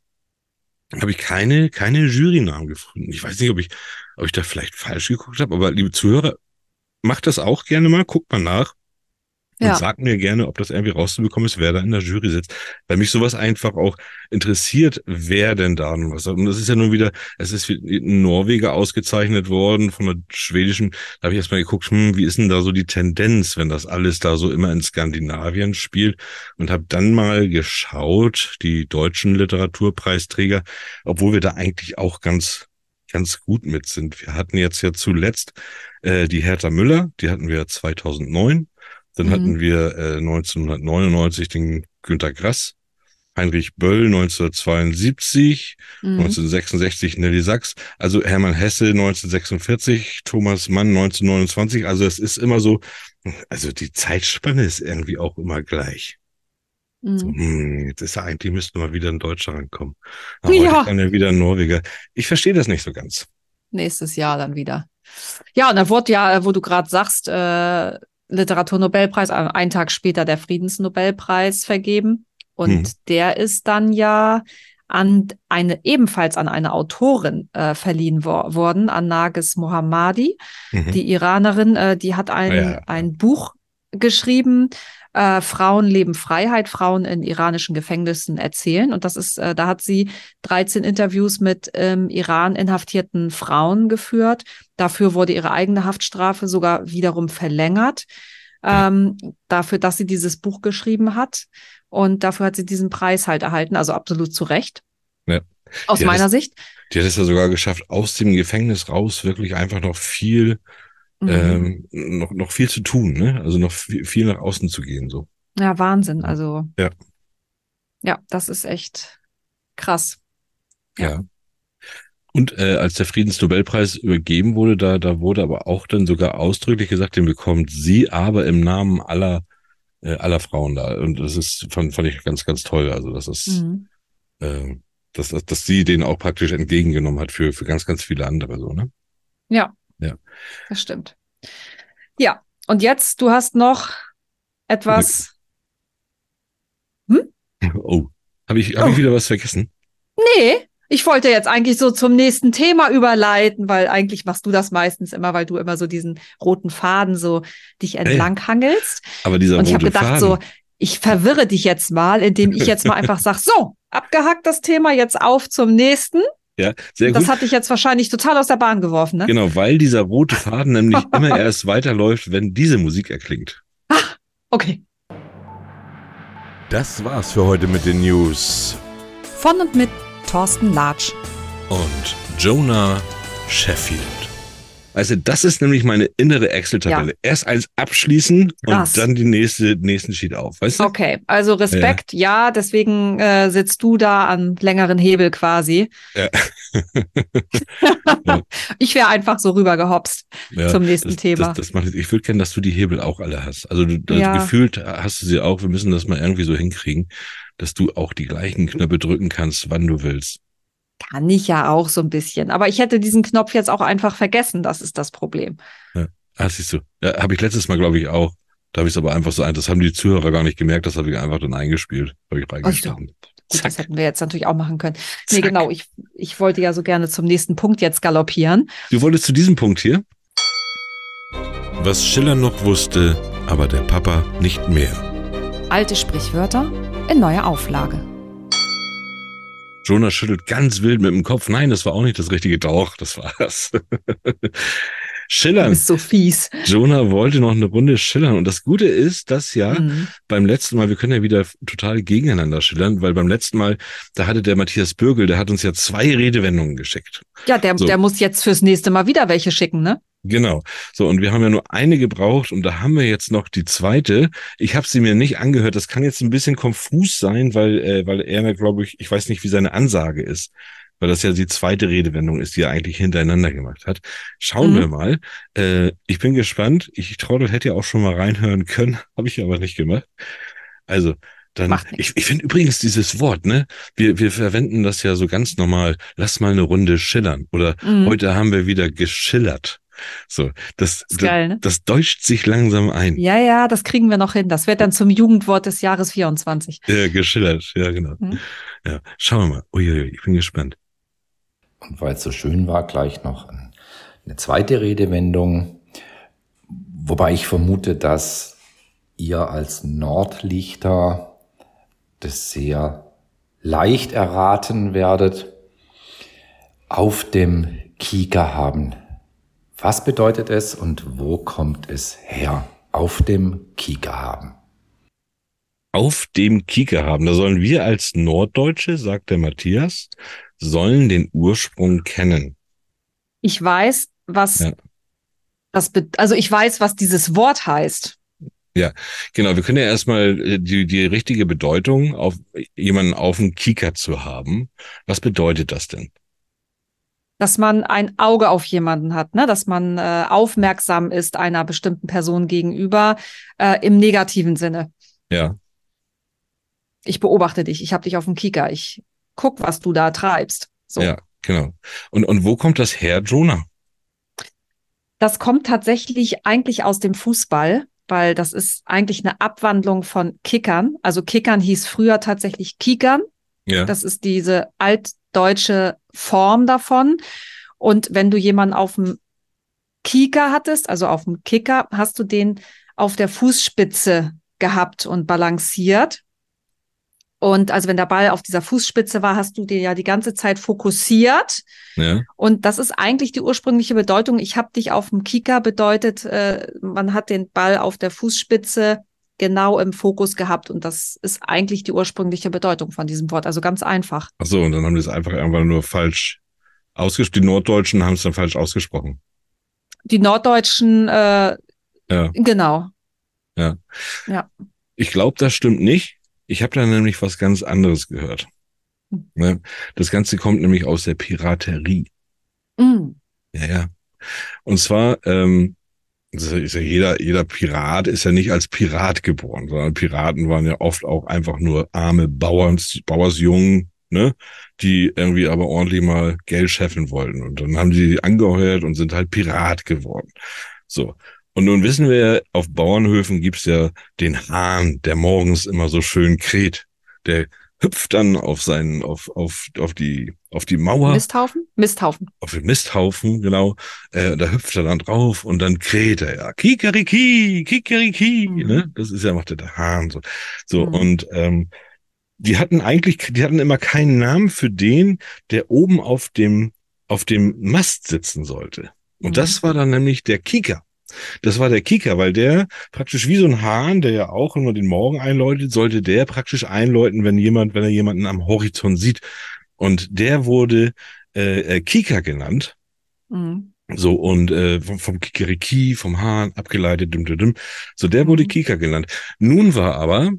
habe ich keine, keine Jurynamen gefunden. Ich weiß nicht, ob ich, ob ich da vielleicht falsch geguckt habe, aber liebe Zuhörer, macht das auch gerne mal, guckt mal nach. Und Ja. sagt mir gerne, ob das irgendwie rauszubekommen ist, wer da in der Jury sitzt. Weil mich sowas einfach auch interessiert, wer denn da und was. Und das ist ja nun wieder, es ist ein Norweger ausgezeichnet worden von der schwedischen. Da habe ich erstmal geguckt, hm, wie ist denn da so die Tendenz, wenn das alles da so immer in Skandinavien spielt? Und habe dann mal geschaut, die deutschen Literaturpreisträger, obwohl wir da eigentlich auch ganz ganz gut mit sind. Wir hatten jetzt ja zuletzt äh, die Hertha Müller, die hatten wir 2009. Dann Mhm. hatten wir äh, 1999 den Günter Grass, Heinrich Böll 1972, Mhm. 1966 Nelly Sachs, also Hermann Hesse 1946, Thomas Mann 1929. Also es ist immer so, also die Zeitspanne ist irgendwie auch immer gleich. So, Mhm. hm, jetzt ist ja eigentlich müsste mal wieder ein Deutscher rankommen. Ja. Aber heute kann ja wieder ein Norweger. Ich verstehe das nicht so ganz. Nächstes Jahr dann wieder. Ja, und da wurde ja, wo du gerade sagst, äh, Literaturnobelpreis, einen Tag später der Friedensnobelpreis vergeben. Und Mhm. der ist dann ja an eine, ebenfalls an eine Autorin äh, verliehen wor worden, an Nagis Mohammadi. Mhm. Die Iranerin, äh, die hat ein, Ja, ja. ein Buch geschrieben, äh, Frauen leben Freiheit, Frauen in iranischen Gefängnissen erzählen. Und das ist, äh, da hat sie 13 Interviews mit im Iran inhaftierten Frauen geführt. Dafür wurde ihre eigene Haftstrafe sogar wiederum verlängert. Ähm, dafür, dass sie dieses Buch geschrieben hat. Und dafür hat sie diesen Preis halt erhalten, also absolut zu Recht. Ja. Aus meiner Sicht. Die hat es ja sogar geschafft, aus dem Gefängnis raus wirklich einfach noch viel, Mhm. ähm, noch, noch viel zu tun, ne? Also noch viel, viel nach außen zu gehen, so. Ja, Wahnsinn. Also. Ja. Ja, das ist echt krass. Ja. Ja. Und äh, als der Friedensnobelpreis übergeben wurde, da, da wurde aber auch dann sogar ausdrücklich gesagt, den bekommt sie, aber im Namen aller, äh, aller Frauen da. Und das ist, fand, fand ich ganz, ganz toll. Also, das ist, Mhm. äh, dass, dass, dass sie den auch praktisch entgegengenommen hat für, für ganz, ganz viele andere, so, ne? Ja. Ja. Das stimmt. Ja. Und jetzt, du hast noch etwas. Oh. Habe ich, hab Oh. ich wieder was vergessen? Nee, ich wollte jetzt eigentlich so zum nächsten Thema überleiten, weil eigentlich machst du das meistens immer, weil du immer so diesen roten Faden so dich entlang hangelst. Aber dieser Und ich habe gedacht, Faden. so, ich verwirre dich jetzt mal, indem ich jetzt mal *laughs* einfach sage, so, abgehackt das Thema, jetzt auf zum nächsten. Ja, sehr Das gut. hat dich jetzt wahrscheinlich total aus der Bahn geworfen, ne? Genau, weil dieser rote Faden nämlich *laughs* immer erst weiterläuft, wenn diese Musik erklingt. Okay. Das war's für heute mit den News. Von und mit Thorsten Latsch. Und Jonah Sheffield. Weißt du, das ist nämlich meine innere Excel-Tabelle. Erst eins abschließen Krass. und dann die nächste, nächsten Sheet auf. Weißt du? Okay, also Respekt, ja, deswegen äh, sitzt du da am längeren Hebel quasi. Ja. *laughs* Ich wäre einfach so rübergehopst Ja, zum nächsten das, Thema. Das, das macht, ich würde gerne, dass du die Hebel auch alle hast. Also, du, also Ja. gefühlt hast du sie auch. Wir müssen das mal irgendwie so hinkriegen, dass du auch die gleichen Knöpfe drücken kannst, wann du willst. Kann ich ja auch so ein bisschen. Aber ich hätte diesen Knopf jetzt auch einfach vergessen. Das ist das Problem. Ah, siehst du. Ja, habe ich letztes Mal, glaube ich, auch. Da habe ich es aber einfach so ein, das haben die Zuhörer gar nicht gemerkt, das habe ich einfach dann eingespielt. Habe ich reingeschnitten. Gut, das hätten wir jetzt natürlich auch machen können. Nee, Zack. genau. Ich, ich wollte ja so gerne zum nächsten Punkt jetzt galoppieren. Du wolltest zu diesem Punkt hier? Was Schiller noch wusste, aber der Papa nicht mehr. Alte Sprichwörter in neuer Auflage. Jonah schüttelt ganz wild mit dem Kopf. Nein, das war auch nicht das richtige Doch, das war's. *laughs* Schillern. bist so fies. Jonah wollte noch eine Runde schillern. Und das Gute ist, dass ja Mhm. beim letzten Mal, wir können ja wieder total gegeneinander schillern, weil beim letzten Mal, da hatte der Matthias Bürgel, der hat uns ja zwei Redewendungen geschickt. Ja, der, So. der muss jetzt fürs nächste Mal wieder welche schicken, ne? Genau. So, und wir haben ja nur eine gebraucht und da haben wir jetzt noch die zweite. Ich habe sie mir nicht angehört. Das kann jetzt ein bisschen konfus sein, weil, äh, weil er, glaube ich, ich weiß nicht, wie seine Ansage ist. weil das ja die zweite Redewendung ist, die er eigentlich hintereinander gemacht hat. Schauen Mhm. wir mal. Äh, ich bin gespannt. Ich Trottel hätte ja auch schon mal reinhören können, *laughs* habe ich aber nicht gemacht. Also, dann, ich, ich finde übrigens dieses Wort, ne? Wir, wir verwenden das ja so ganz normal. Lass mal eine Runde schillern. Oder Mhm. heute haben wir wieder geschillert. So, das, Ist geil, ne? das, das deutscht sich langsam ein. Ja, ja, das kriegen wir noch hin. Das wird dann zum Jugendwort des Jahres 24. Ja, geschillert, ja, genau. Mhm. Ja, schauen wir mal. Uiuiui, ich bin gespannt. Und weil es so schön war, gleich noch ein- eine zweite Redewendung, wobei ich vermute, dass ihr als Nordlichter das sehr leicht erraten werdet. Auf dem Kieker haben. Was bedeutet es und wo kommt es her? Auf dem Kieker haben. Auf dem Kieker haben. Da sollen wir als Norddeutsche, sagt der Matthias, sollen den Ursprung kennen. Ich weiß, was Ja. das, be- also ich weiß, was dieses Wort heißt. Genau, wir können ja erstmal äh, die, die richtige Bedeutung auf jemanden auf dem Kieker zu haben. Was bedeutet das denn? Dass man ein Auge auf jemanden hat, ne? dass man äh, aufmerksam ist einer bestimmten Person gegenüber äh, im negativen Sinne. Ja. Ich beobachte dich, ich habe dich auf dem Kieker, ich guck, was du da treibst. So. Ja, genau. Und, und wo kommt das her, Jonah? Das kommt tatsächlich eigentlich aus dem Fußball, weil das ist eigentlich eine Abwandlung von Kickern. Also Kickern hieß früher tatsächlich Kiekern. Ja. Das ist diese altdeutsche Form davon. Und wenn du jemanden auf dem Kieker hattest, also auf dem Kicker, hast du den auf der Fußspitze gehabt und balanciert. Und also wenn der Ball auf dieser Fußspitze war, hast du den ja die ganze Zeit fokussiert. ja. Und das ist eigentlich die ursprüngliche Bedeutung. Ich habe dich auf dem Kieker bedeutet, äh, man hat den Ball auf der Fußspitze genau im Fokus gehabt. Und das ist eigentlich die ursprüngliche Bedeutung von diesem Wort. Also ganz einfach. Ach so, und dann haben die es einfach irgendwann nur falsch ausgesprochen. Die Norddeutschen haben es dann falsch ausgesprochen. Die Norddeutschen, äh, Ja. genau. Ich glaube, das stimmt nicht. Ich habe da nämlich was ganz anderes gehört. Hm. Ne? Das Ganze kommt nämlich aus der Piraterie. Mm. Ja, ja. Und zwar, ähm, das ist ja jeder, jeder Pirat ist ja nicht als Pirat geboren, sondern Piraten waren ja oft auch einfach nur arme Bauerns, Bauersjungen, ne, die irgendwie aber ordentlich mal Geld scheffeln wollten. Und dann haben die angeheuert und sind halt Pirat geworden. So. Und nun wissen wir, auf Bauernhöfen gibt's ja den Hahn, der morgens immer so schön kräht. Der hüpft dann auf seinen, auf, auf, auf die, auf die Mauer Misthaufen? Misthaufen. auf den Misthaufen, genau, äh, da hüpft er dann drauf und dann kräht er ja. Kikeriki, Kikeriki, Mhm. ne? Das ist ja, macht der, Hahn so. So, Mhm. und ähm, die hatten eigentlich, die hatten immer keinen Namen für den, der oben auf dem, auf dem Mast sitzen sollte. Und Mhm. das war dann nämlich der Kieker. Das war der Kicker, weil der praktisch wie so ein Hahn, der ja auch immer den Morgen einläutet, sollte der praktisch einläuten, wenn jemand, wenn er jemanden am Horizont sieht. Und der wurde äh, äh, Kika genannt. Mhm. So, und äh, vom, vom Kikeriki, vom Hahn abgeleitet, dim, dim, dim. So, der wurde Mhm. Kika genannt. Nun war aber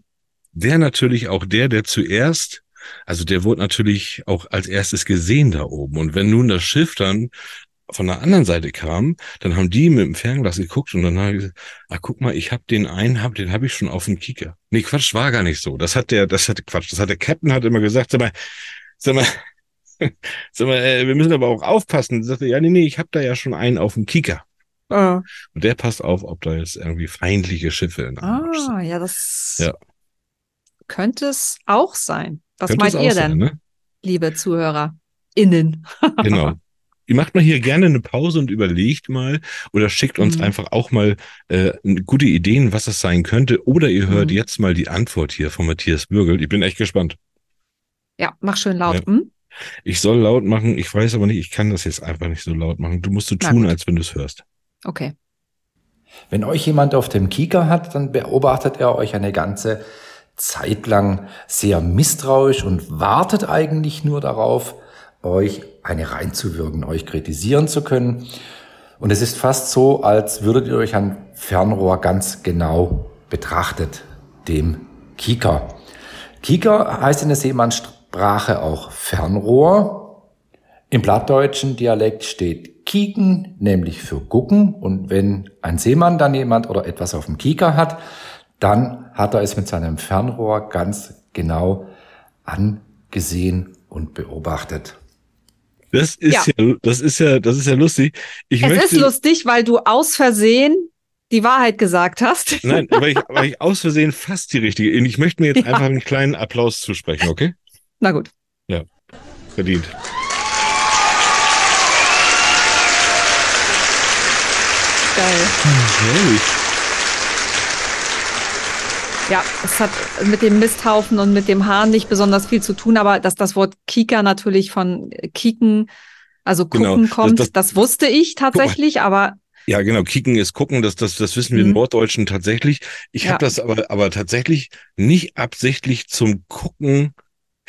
der natürlich auch der, der zuerst, also der wurde natürlich auch als erstes gesehen da oben. Und wenn nun das Schiff dann von der anderen Seite kam, dann haben die mit dem Fernglas geguckt und dann haben die gesagt, ah, guck mal, ich hab den einen, hab, den habe ich schon auf dem Kicker. Nee, Quatsch, war gar nicht so. Das hat der, das hat Quatsch, das hat der Captain hat immer gesagt, sag mal, sag mal, *laughs* sag mal, äh, wir müssen aber auch aufpassen. Sagte, ja, nee, nee, ich hab da ja schon einen auf dem Kicker. Äh. Und der passt auf, ob da jetzt irgendwie feindliche Schiffe in Anmarsch sind. Ah, ja, das Ja. könnte es auch sein. Was meint ihr sein, denn, ne? liebe ZuhörerInnen? Genau. *laughs* Ihr macht mal hier gerne eine Pause und überlegt mal oder schickt uns Mhm. einfach auch mal äh, gute Ideen, was das sein könnte. Oder ihr hört Mhm. jetzt mal die Antwort hier von Matthias Bürgel. Ich bin echt gespannt. Ja, mach schön laut. Ja. Hm? Ich soll laut machen, ich weiß aber nicht, ich kann das jetzt einfach nicht so laut machen. Du musst so tun, als wenn du es hörst. Okay. Wenn euch jemand auf dem Kieker hat, dann beobachtet er euch eine ganze Zeit lang sehr misstrauisch und wartet eigentlich nur darauf, euch eine reinzuwirken, euch kritisieren zu können. Und es ist fast so, als würdet ihr euch ein Fernrohr ganz genau betrachtet, dem Kieker. Kieker heißt in der Seemannssprache auch Fernrohr. Im plattdeutschen Dialekt steht kieken, nämlich für gucken. Und wenn ein Seemann dann jemand oder etwas auf dem Kieker hat, dann hat er es mit seinem Fernrohr ganz genau angesehen und beobachtet. Das ist ja. Ja. ja, das ist ja, das ist ja lustig. Ich Es möchte, ist lustig, weil du aus Versehen die Wahrheit gesagt hast. *laughs* Nein, weil ich, weil ich aus Versehen fast die richtige. Ich möchte mir jetzt Ja. einfach einen kleinen Applaus zusprechen, okay? Na gut. Verdient. Geil. Herrlich. Ja, es hat mit dem Misthaufen und mit dem Hahn nicht besonders viel zu tun, aber dass das Wort Kika natürlich von Kiken, also Genau, gucken das- kommt, das, das- wusste ich tatsächlich, aber Ja, genau. Kicken ist gucken. Das, das, das wissen wir Mhm. Norddeutschen tatsächlich. Ich Ja. habe das aber, aber tatsächlich nicht absichtlich zum Gucken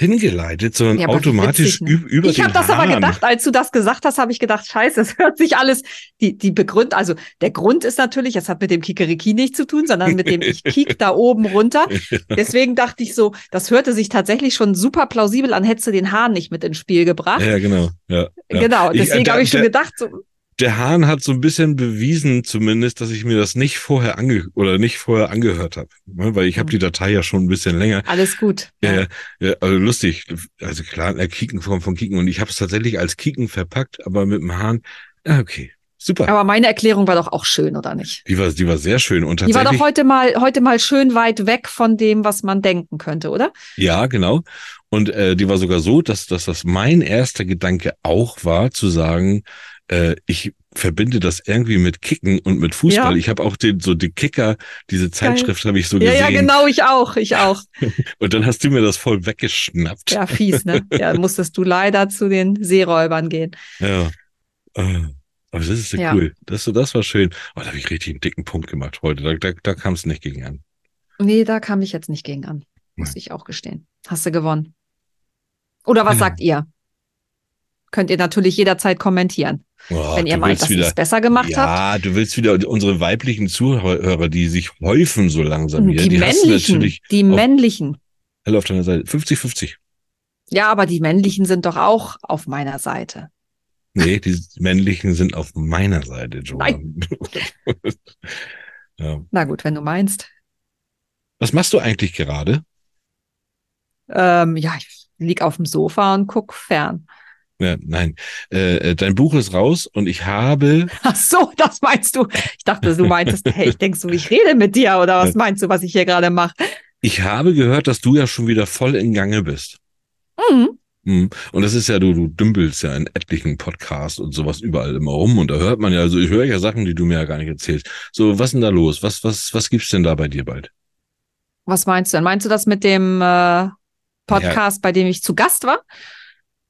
hingeleitet, sondern Ja, aber automatisch witzig, ne? üb- über ich habe das aber Hahn. gedacht, als du das gesagt hast, habe ich gedacht, scheiße, es hört sich alles, die, die Begründ, also der Grund ist natürlich, es hat mit dem Kikeriki nichts zu tun, sondern mit dem ich *laughs* kiek da oben runter. Deswegen dachte ich so, das hörte sich tatsächlich schon super plausibel an, hättest du den Hahn nicht mit ins Spiel gebracht. Ja, genau. Ja, ja. Genau, Ich- deswegen habe ich schon gedacht, so, Der Hahn hat so ein bisschen bewiesen, zumindest, dass ich mir das nicht vorher ange oder nicht vorher angehört habe, ne? weil ich habe Mhm. die Datei ja schon ein bisschen länger. alles gut. Ja, ja, ja, also lustig. Also klar, äh, Kicken von, von Kicken und ich habe es tatsächlich als Kicken verpackt, aber mit dem Hahn. Ja, okay, super. Aber meine Erklärung war doch auch schön, oder nicht? die war, die war sehr schön und Die war doch heute mal, heute mal schön weit weg von dem, was man denken könnte, oder? Ja, genau. Und äh, die war sogar so, dass, dass das mein erster Gedanke auch war, zu sagen, äh, ich verbinde das irgendwie mit Kicken und mit Fußball. Ja. Ich habe auch den so die Kicker, diese Zeitschrift habe ich so Ja, gesehen. ja, genau, ich auch, ich auch. *laughs* Und dann hast du mir das voll weggeschnappt. Ja, fies, ne? Ja, musstest du leider zu den Seeräubern gehen. Ja. Äh, Aber das ist ja, Ja. cool. Das, das war schön. Oh, da habe ich richtig einen dicken Punkt gemacht heute. Da, da, da kam es nicht gegen an. Nee, da kam ich jetzt nicht gegen an. Muss Nein. ich auch gestehen. Hast du gewonnen. Oder was Ja. sagt ihr? Könnt ihr natürlich jederzeit kommentieren, Oh, wenn ihr meint, dass ihr es besser gemacht habt. Ja, du willst wieder unsere weiblichen Zuhörer, die sich häufen so langsam hier. Die, die männlichen, die auf- männlichen. alle auf deiner Seite. 50-50. Ja, aber die männlichen sind doch auch auf meiner Seite. Nee, die männlichen sind auf meiner Seite, Joa. *laughs* ja. Na gut, wenn du meinst. Was machst du eigentlich gerade? Ähm, ja, ich lieg auf dem Sofa und guck fern. Ja, nein, äh, äh, dein Buch ist raus und ich habe, Ach so, das meinst du. Ich dachte, du meintest, hey, ich denkst du, ich rede mit dir oder was Ja. meinst du, was ich hier gerade mache? ich habe gehört, dass du ja schon wieder voll in Gange bist. Mhm. Mhm. Und das ist ja, du, du dümpelst ja in etlichen Podcasts und sowas überall immer rum. Und da hört man ja, also ich höre ja Sachen, die du mir ja gar nicht erzählst. So, was ist denn da los? Was, was, was gibt's denn da bei dir bald? Was meinst du denn? Meinst du das mit dem äh, Podcast, bei dem ich zu Gast war?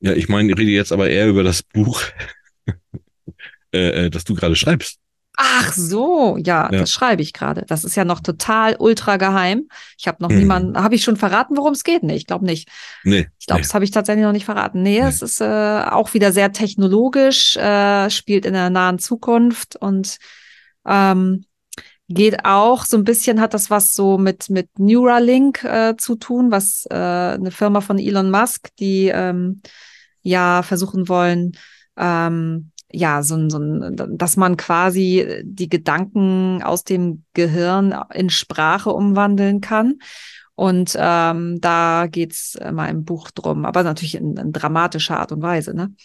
Ja, ich meine, ich rede jetzt aber eher über das Buch, *laughs* äh, äh, das du gerade schreibst. Ach so, ja, Ja. das schreibe ich gerade. Das ist ja noch total ultra geheim. Ich habe noch Mhm. niemanden, habe ich schon verraten, worum es geht? Nee, ich glaube nicht. Nee. Ich glaube, nee. das habe ich tatsächlich noch nicht verraten. Nee, Nee. es ist äh, auch wieder sehr technologisch, äh, spielt in der nahen Zukunft und ähm, geht auch so ein bisschen, hat das was so mit, mit Neuralink äh, zu tun, was äh, eine Firma von Elon Musk, die ähm, ja versuchen wollen, ähm, ja, so ein, so ein, dass man quasi die Gedanken aus dem Gehirn in Sprache umwandeln kann. Und ähm, da geht's mal im Buch drum, aber natürlich in, in dramatischer Art und Weise, ne?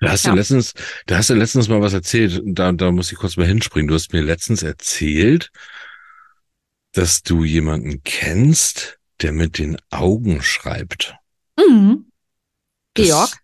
Da hast Ja. du letztens, da hast du letztens mal was erzählt. Da, da muss ich kurz mal hinspringen. Du hast mir letztens erzählt, dass du jemanden kennst, der mit den Augen schreibt. Mhm. Das- Georg,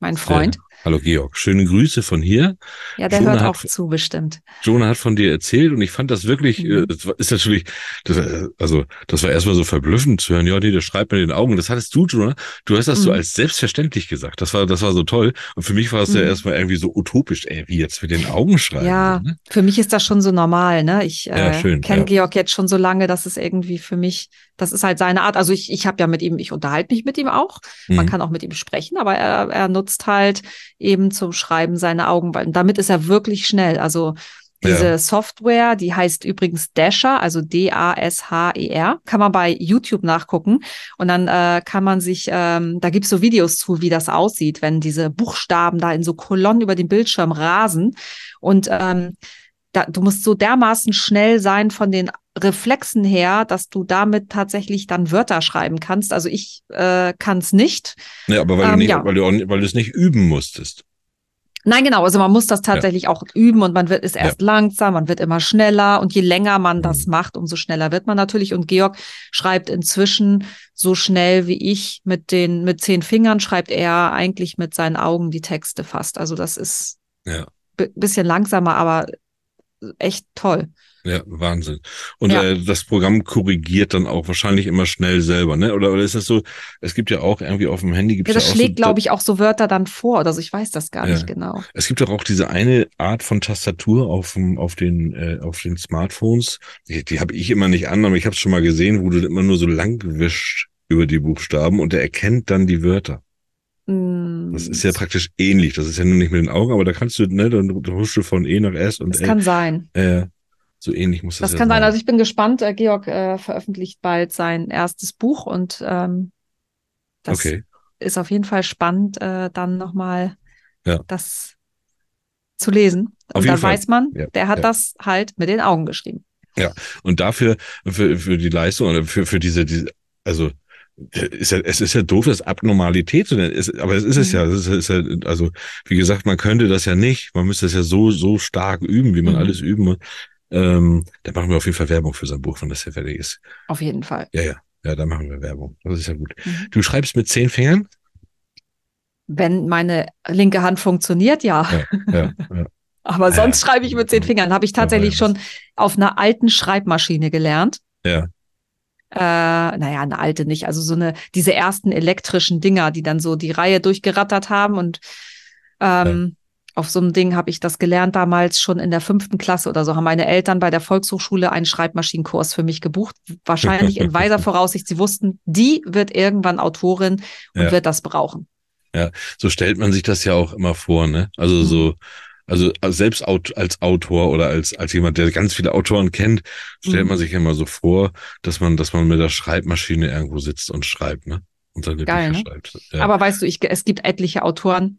mein Freund. Der, hallo Georg, schöne Grüße von hier. Ja, der Jonah hört hat- auch zu, bestimmt. Jonah hat von dir erzählt und ich fand das wirklich, Mhm. äh, das ist natürlich, das, also das war erstmal so verblüffend zu hören, ja, nee, der schreibt mit den Augen. Das hattest du, Jonah. Du hast das so Mhm. als selbstverständlich gesagt. Das war, das war so toll. Und für mich war es ja Mhm. erstmal irgendwie so utopisch, ey, wie jetzt mit den Augen schreiben. Ja, so, ne? für mich ist das schon so normal, ne? Ich Ja, äh, kenne ja. Georg jetzt schon so lange, dass es irgendwie für mich, das ist halt seine Art. Also ich, ich habe ja mit ihm, ich unterhalte mich mit ihm auch. Man Mhm. kann auch mit ihm sprechen, aber er, er nutzt halt eben zum Schreiben seine Augen, weil damit ist er wirklich schnell. Also Diese Ja. Software, die heißt übrigens Dasher, also D-A-S-H-E-R, kann man bei YouTube nachgucken. Und dann äh, kann man sich, ähm, da gibt's so Videos zu, wie das aussieht, wenn diese Buchstaben da in so Kolonnen über den Bildschirm rasen. Und ähm, da, du musst so dermaßen schnell sein von den Reflexen her, dass du damit tatsächlich dann Wörter schreiben kannst. Also ich äh, kann es nicht. Ja, aber weil, du Ähm, nicht, ja. weil, du auch, nicht- weil du es nicht üben musstest. Nein, genau. Also man muss das tatsächlich auch üben und man wird ist erst langsam, man wird immer schneller und je länger man das Mhm. macht, umso schneller wird man natürlich. Und Georg schreibt inzwischen so schnell wie ich mit den mit zehn Fingern schreibt er eigentlich mit seinen Augen die Texte fast. Also das ist Ja. bi- bisschen langsamer, aber echt toll. Ja, Wahnsinn. Und Ja. äh, das Programm korrigiert dann auch wahrscheinlich immer schnell selber, ne? Oder, oder ist das so, es gibt ja auch irgendwie auf dem Handy gibt Ja, es das ja schlägt, so, glaube ich, auch so Wörter dann vor. Also ich weiß das gar Ja. nicht genau. Es gibt doch auch diese eine Art von Tastatur auf, dem- auf den äh, auf den Smartphones. Die, die habe ich immer nicht an, aber ich habe es schon mal gesehen, wo du immer nur so lang wischt über die Buchstaben und der erkennt dann die Wörter. Mm, Das ist ja praktisch ähnlich. Das ist ja nur nicht mit den Augen, aber da kannst du, ne, dann huschst du von E nach S und das L. kann sein. Äh, so ähnlich muss das, Das ja kann sein. sein. Also ich bin gespannt. Äh, Georg äh, veröffentlicht bald sein erstes Buch und ähm, das okay. ist auf jeden Fall spannend, äh, dann nochmal Ja. das zu lesen. Auf Und jeden dann Fall. weiß man, Ja, der hat ja. das halt mit den Augen geschrieben. Und dafür, für, für die Leistung oder für, für diese, diese, also ist ja, es ist ja doof, das Abnormalität zu nennen, aber es ist es Mhm. ja, es ist, ja, also wie gesagt, man könnte das ja nicht, man müsste es ja so, so stark üben, wie man Mhm. alles üben muss. Ähm, da machen wir auf jeden Fall Werbung für sein Buch, wenn das ja fertig ist. Auf jeden Fall. Ja, ja, ja, da machen wir Werbung. Das ist ja gut. Mhm. Du schreibst mit zehn Fingern? Wenn meine linke Hand funktioniert, ja. Ja, ja, ja. *laughs* Aber Ja. sonst schreibe ich mit zehn Fingern. Habe ich tatsächlich schon auf einer alten Schreibmaschine gelernt. Ja. Äh, naja, eine alte nicht. Also so eine, diese ersten elektrischen Dinger, die dann so die Reihe durchgerattert haben. Und ähm, auf so einem Ding habe ich das gelernt damals schon in der fünften Klasse oder so. Haben meine Eltern bei der Volkshochschule einen Schreibmaschinenkurs für mich gebucht. Wahrscheinlich in weiser *laughs* Voraussicht. Sie wussten, die wird irgendwann Autorin und Ja. wird das brauchen. So stellt man sich das ja auch immer vor, ne? Also Mhm. so, also selbst als Autor oder als, als jemand, der ganz viele Autoren kennt, stellt Mhm. man sich immer so vor, dass man, dass man mit der Schreibmaschine irgendwo sitzt und schreibt, ne? Und seine Geil, Bücher ne? schreibt. Ja. Aber weißt du, ich, es gibt etliche Autoren,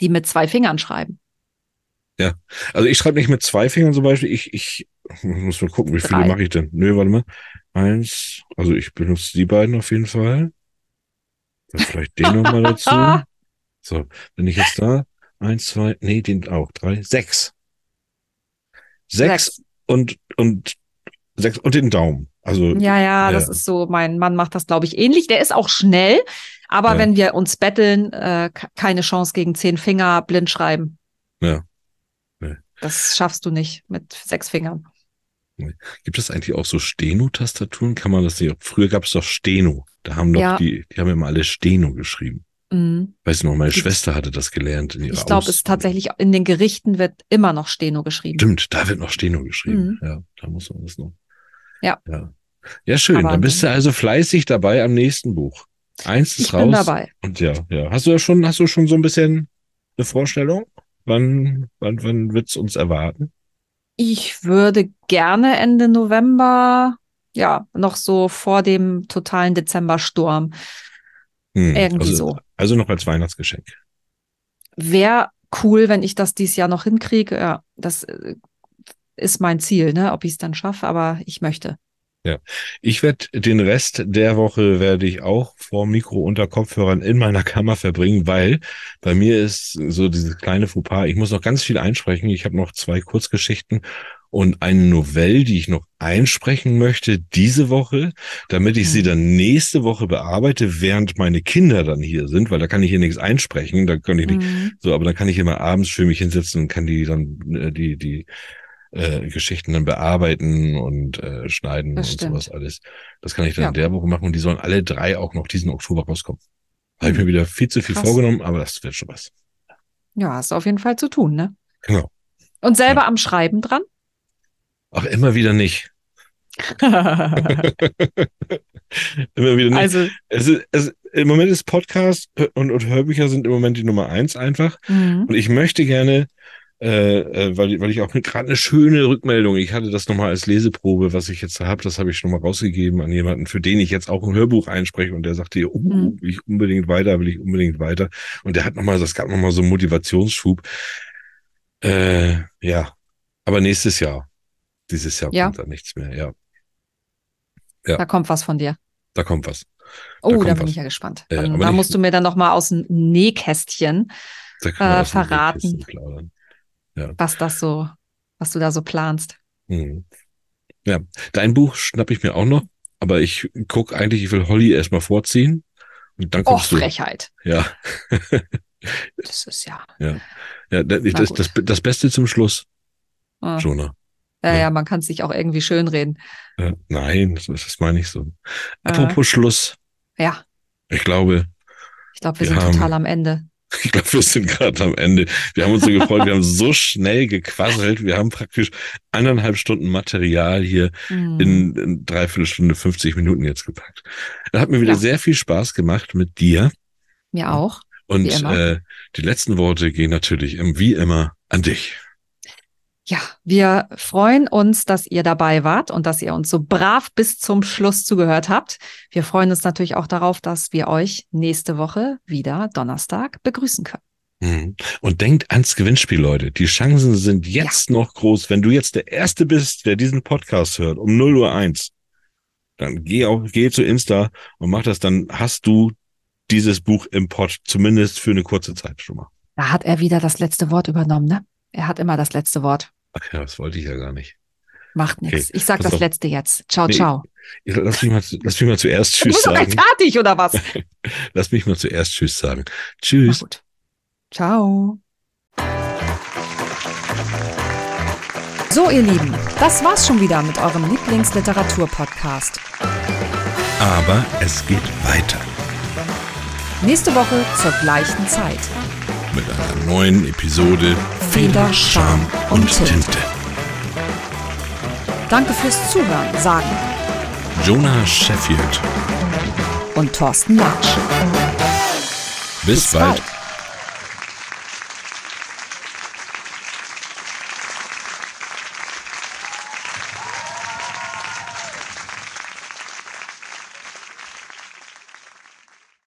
die mit zwei Fingern schreiben. also ich schreibe nicht mit zwei Fingern zum Beispiel. Ich, ich muss mal gucken, wie viele Drei. mache ich denn? Nö, warte mal. Eins, also ich benutze die beiden auf jeden Fall. Dann vielleicht den nochmal dazu. *laughs* So, wenn ich jetzt da, eins, zwei, nee, den auch, drei, sechs. Sechs und, und, sechs und den Daumen. Also, Ja, ja, das Ja. ist so, mein Mann macht das, glaube ich, ähnlich. Der ist auch schnell, aber Ja. wenn wir uns betteln, äh, ke- keine Chance gegen zehn Finger blind schreiben. Ja. Nee. Das schaffst du nicht mit sechs Fingern. gibt es eigentlich auch so Steno-Tastaturen? Kann man das nicht? Früher gab es doch Steno. Da haben doch Ja. die, die haben immer alle Steno geschrieben. Mhm. Weißt du noch, meine Schwester hatte das gelernt in ihrer Ich glaube, es ist tatsächlich in den Gerichten wird immer noch Steno geschrieben. Stimmt, da wird noch Steno geschrieben. Mhm. Ja, da muss man das noch. Ja. Ja, ja schön. Aber Dann bist du also fleißig dabei am nächsten Buch. Eins ist Ich raus. bin dabei. Und ja, ja. Hast du ja schon, hast du schon so ein bisschen eine Vorstellung? Wann, wann, wann wird's uns erwarten? Ich würde gerne Ende November, ja, noch so vor dem totalen Dezembersturm. Hm, Irgendwie also, so. Also noch als Weihnachtsgeschenk. Wäre cool, wenn ich das dieses Jahr noch hinkriege. Ja, das äh, ist mein Ziel, ne? Ob ich es dann schaffe, aber ich möchte. Ich werde den Rest der Woche werde ich auch vor Mikro unter Kopfhörern in meiner Kammer verbringen, weil bei mir ist so dieses kleine Fauxpas. Ich muss noch ganz viel einsprechen. Ich habe noch zwei Kurzgeschichten und eine Novelle, die ich noch einsprechen möchte diese Woche, damit ich sie Mhm. dann nächste Woche bearbeite, während meine Kinder dann hier sind, weil da kann ich hier nichts einsprechen. Da kann ich nicht Mhm. so, aber dann kann ich immer abends für mich hinsetzen und kann die dann äh, die die äh, Geschichten dann bearbeiten und äh, schneiden Das und stimmt. sowas alles. Das kann ich dann Ja. in der Woche machen und die sollen alle drei auch noch diesen Oktober rauskommen. Habe ich mir wieder viel zu viel Krass. vorgenommen, aber das wird schon was. Ja, hast du auf jeden Fall zu tun, ne? Genau. Und selber am Schreiben dran? Ach, immer wieder nicht. *laughs* Immer wieder nicht. also, es ist, es, Im Moment ist Podcast und, und Hörbücher sind im Moment die Nummer eins einfach. mhm. Und ich möchte gerne äh, äh, weil, weil ich auch gerade eine schöne Rückmeldung, ich hatte das nochmal als Leseprobe, was ich jetzt habe, das habe ich schon mal rausgegeben an jemanden, für den ich jetzt auch ein Hörbuch einspreche und der sagte, oh, Mhm. will ich unbedingt weiter, will ich unbedingt weiter. Und der hat nochmal, das gab nochmal so einen Motivationsschub. Äh, ja, aber nächstes Jahr. Dieses Jahr Ja. kommt da nichts mehr, ja. Ja. Da kommt was von dir. Da kommt was. Oh, da, kommt bin was. ich ja gespannt. Äh, Dann, da musst du mir dann noch mal aus dem Nähkästchen, Da Äh, verraten. Nähkästchen plaudern. was das so, was du da so planst. Hm. Ja, dein Buch schnapp ich mir auch noch, aber ich guck eigentlich, ich will Holly erstmal vorziehen und dann Oh, kommst du. Frechheit. Ja, Das ist ja. ja, das, Na das, gut. das, das Beste zum Schluss, äh, Jonah. Ja, Ja. man kann sich auch irgendwie schönreden. Äh, nein, das, das meine ich so. Äh, Apropos Schluss, ja, ich glaube, ich glaube, wir Wir sind haben- total am Ende. *laughs* ich glaube, wir sind gerade am Ende. Wir haben uns so gefreut, wir haben so schnell gequasselt, wir haben praktisch eineinhalb Stunden Material hier Hm. in, in dreiviertel Stunde, 50 Minuten jetzt gepackt. Das hat mir wieder Ja. sehr viel Spaß gemacht mit dir. Mir auch. Und äh, die letzten Worte gehen natürlich wie immer an dich. Ja, wir freuen uns, dass ihr dabei wart und dass ihr uns so brav bis zum Schluss zugehört habt. Wir freuen uns natürlich auch darauf, dass wir euch nächste Woche wieder Donnerstag begrüßen können. Mhm. Und denkt ans Gewinnspiel, Leute. Die Chancen sind jetzt noch groß. Wenn du jetzt der Erste bist, der diesen Podcast hört, um 0 Uhr 1, dann geh auch, geh zu Insta und mach das, dann hast du dieses Buch im Pod, zumindest für eine kurze Zeit schon mal. Da hat er wieder das letzte Wort übernommen, ne? Er hat immer das letzte Wort. Ach ja, das wollte ich ja gar nicht. Macht nichts. Okay, Ich sag pass das auf. letzte jetzt. Ciao, Nee, ciao. Lass mich mal, lass mich mal zuerst Du Tschüss bist doch gleich sagen. fertig, oder was? *laughs* Lass mich mal zuerst Tschüss sagen. Tschüss. Ciao. So, ihr Lieben, das war's schon wieder mit eurem Lieblingsliteratur-Podcast. Aber es geht weiter Nächste Woche zur gleichen Zeit. Mit einer neuen Episode Feder, Charme und und Tinte. Tinte. Danke fürs Zuhören, sagen Jonah Sheffield. und Thorsten Latsch. Bis, Bis bald. bald.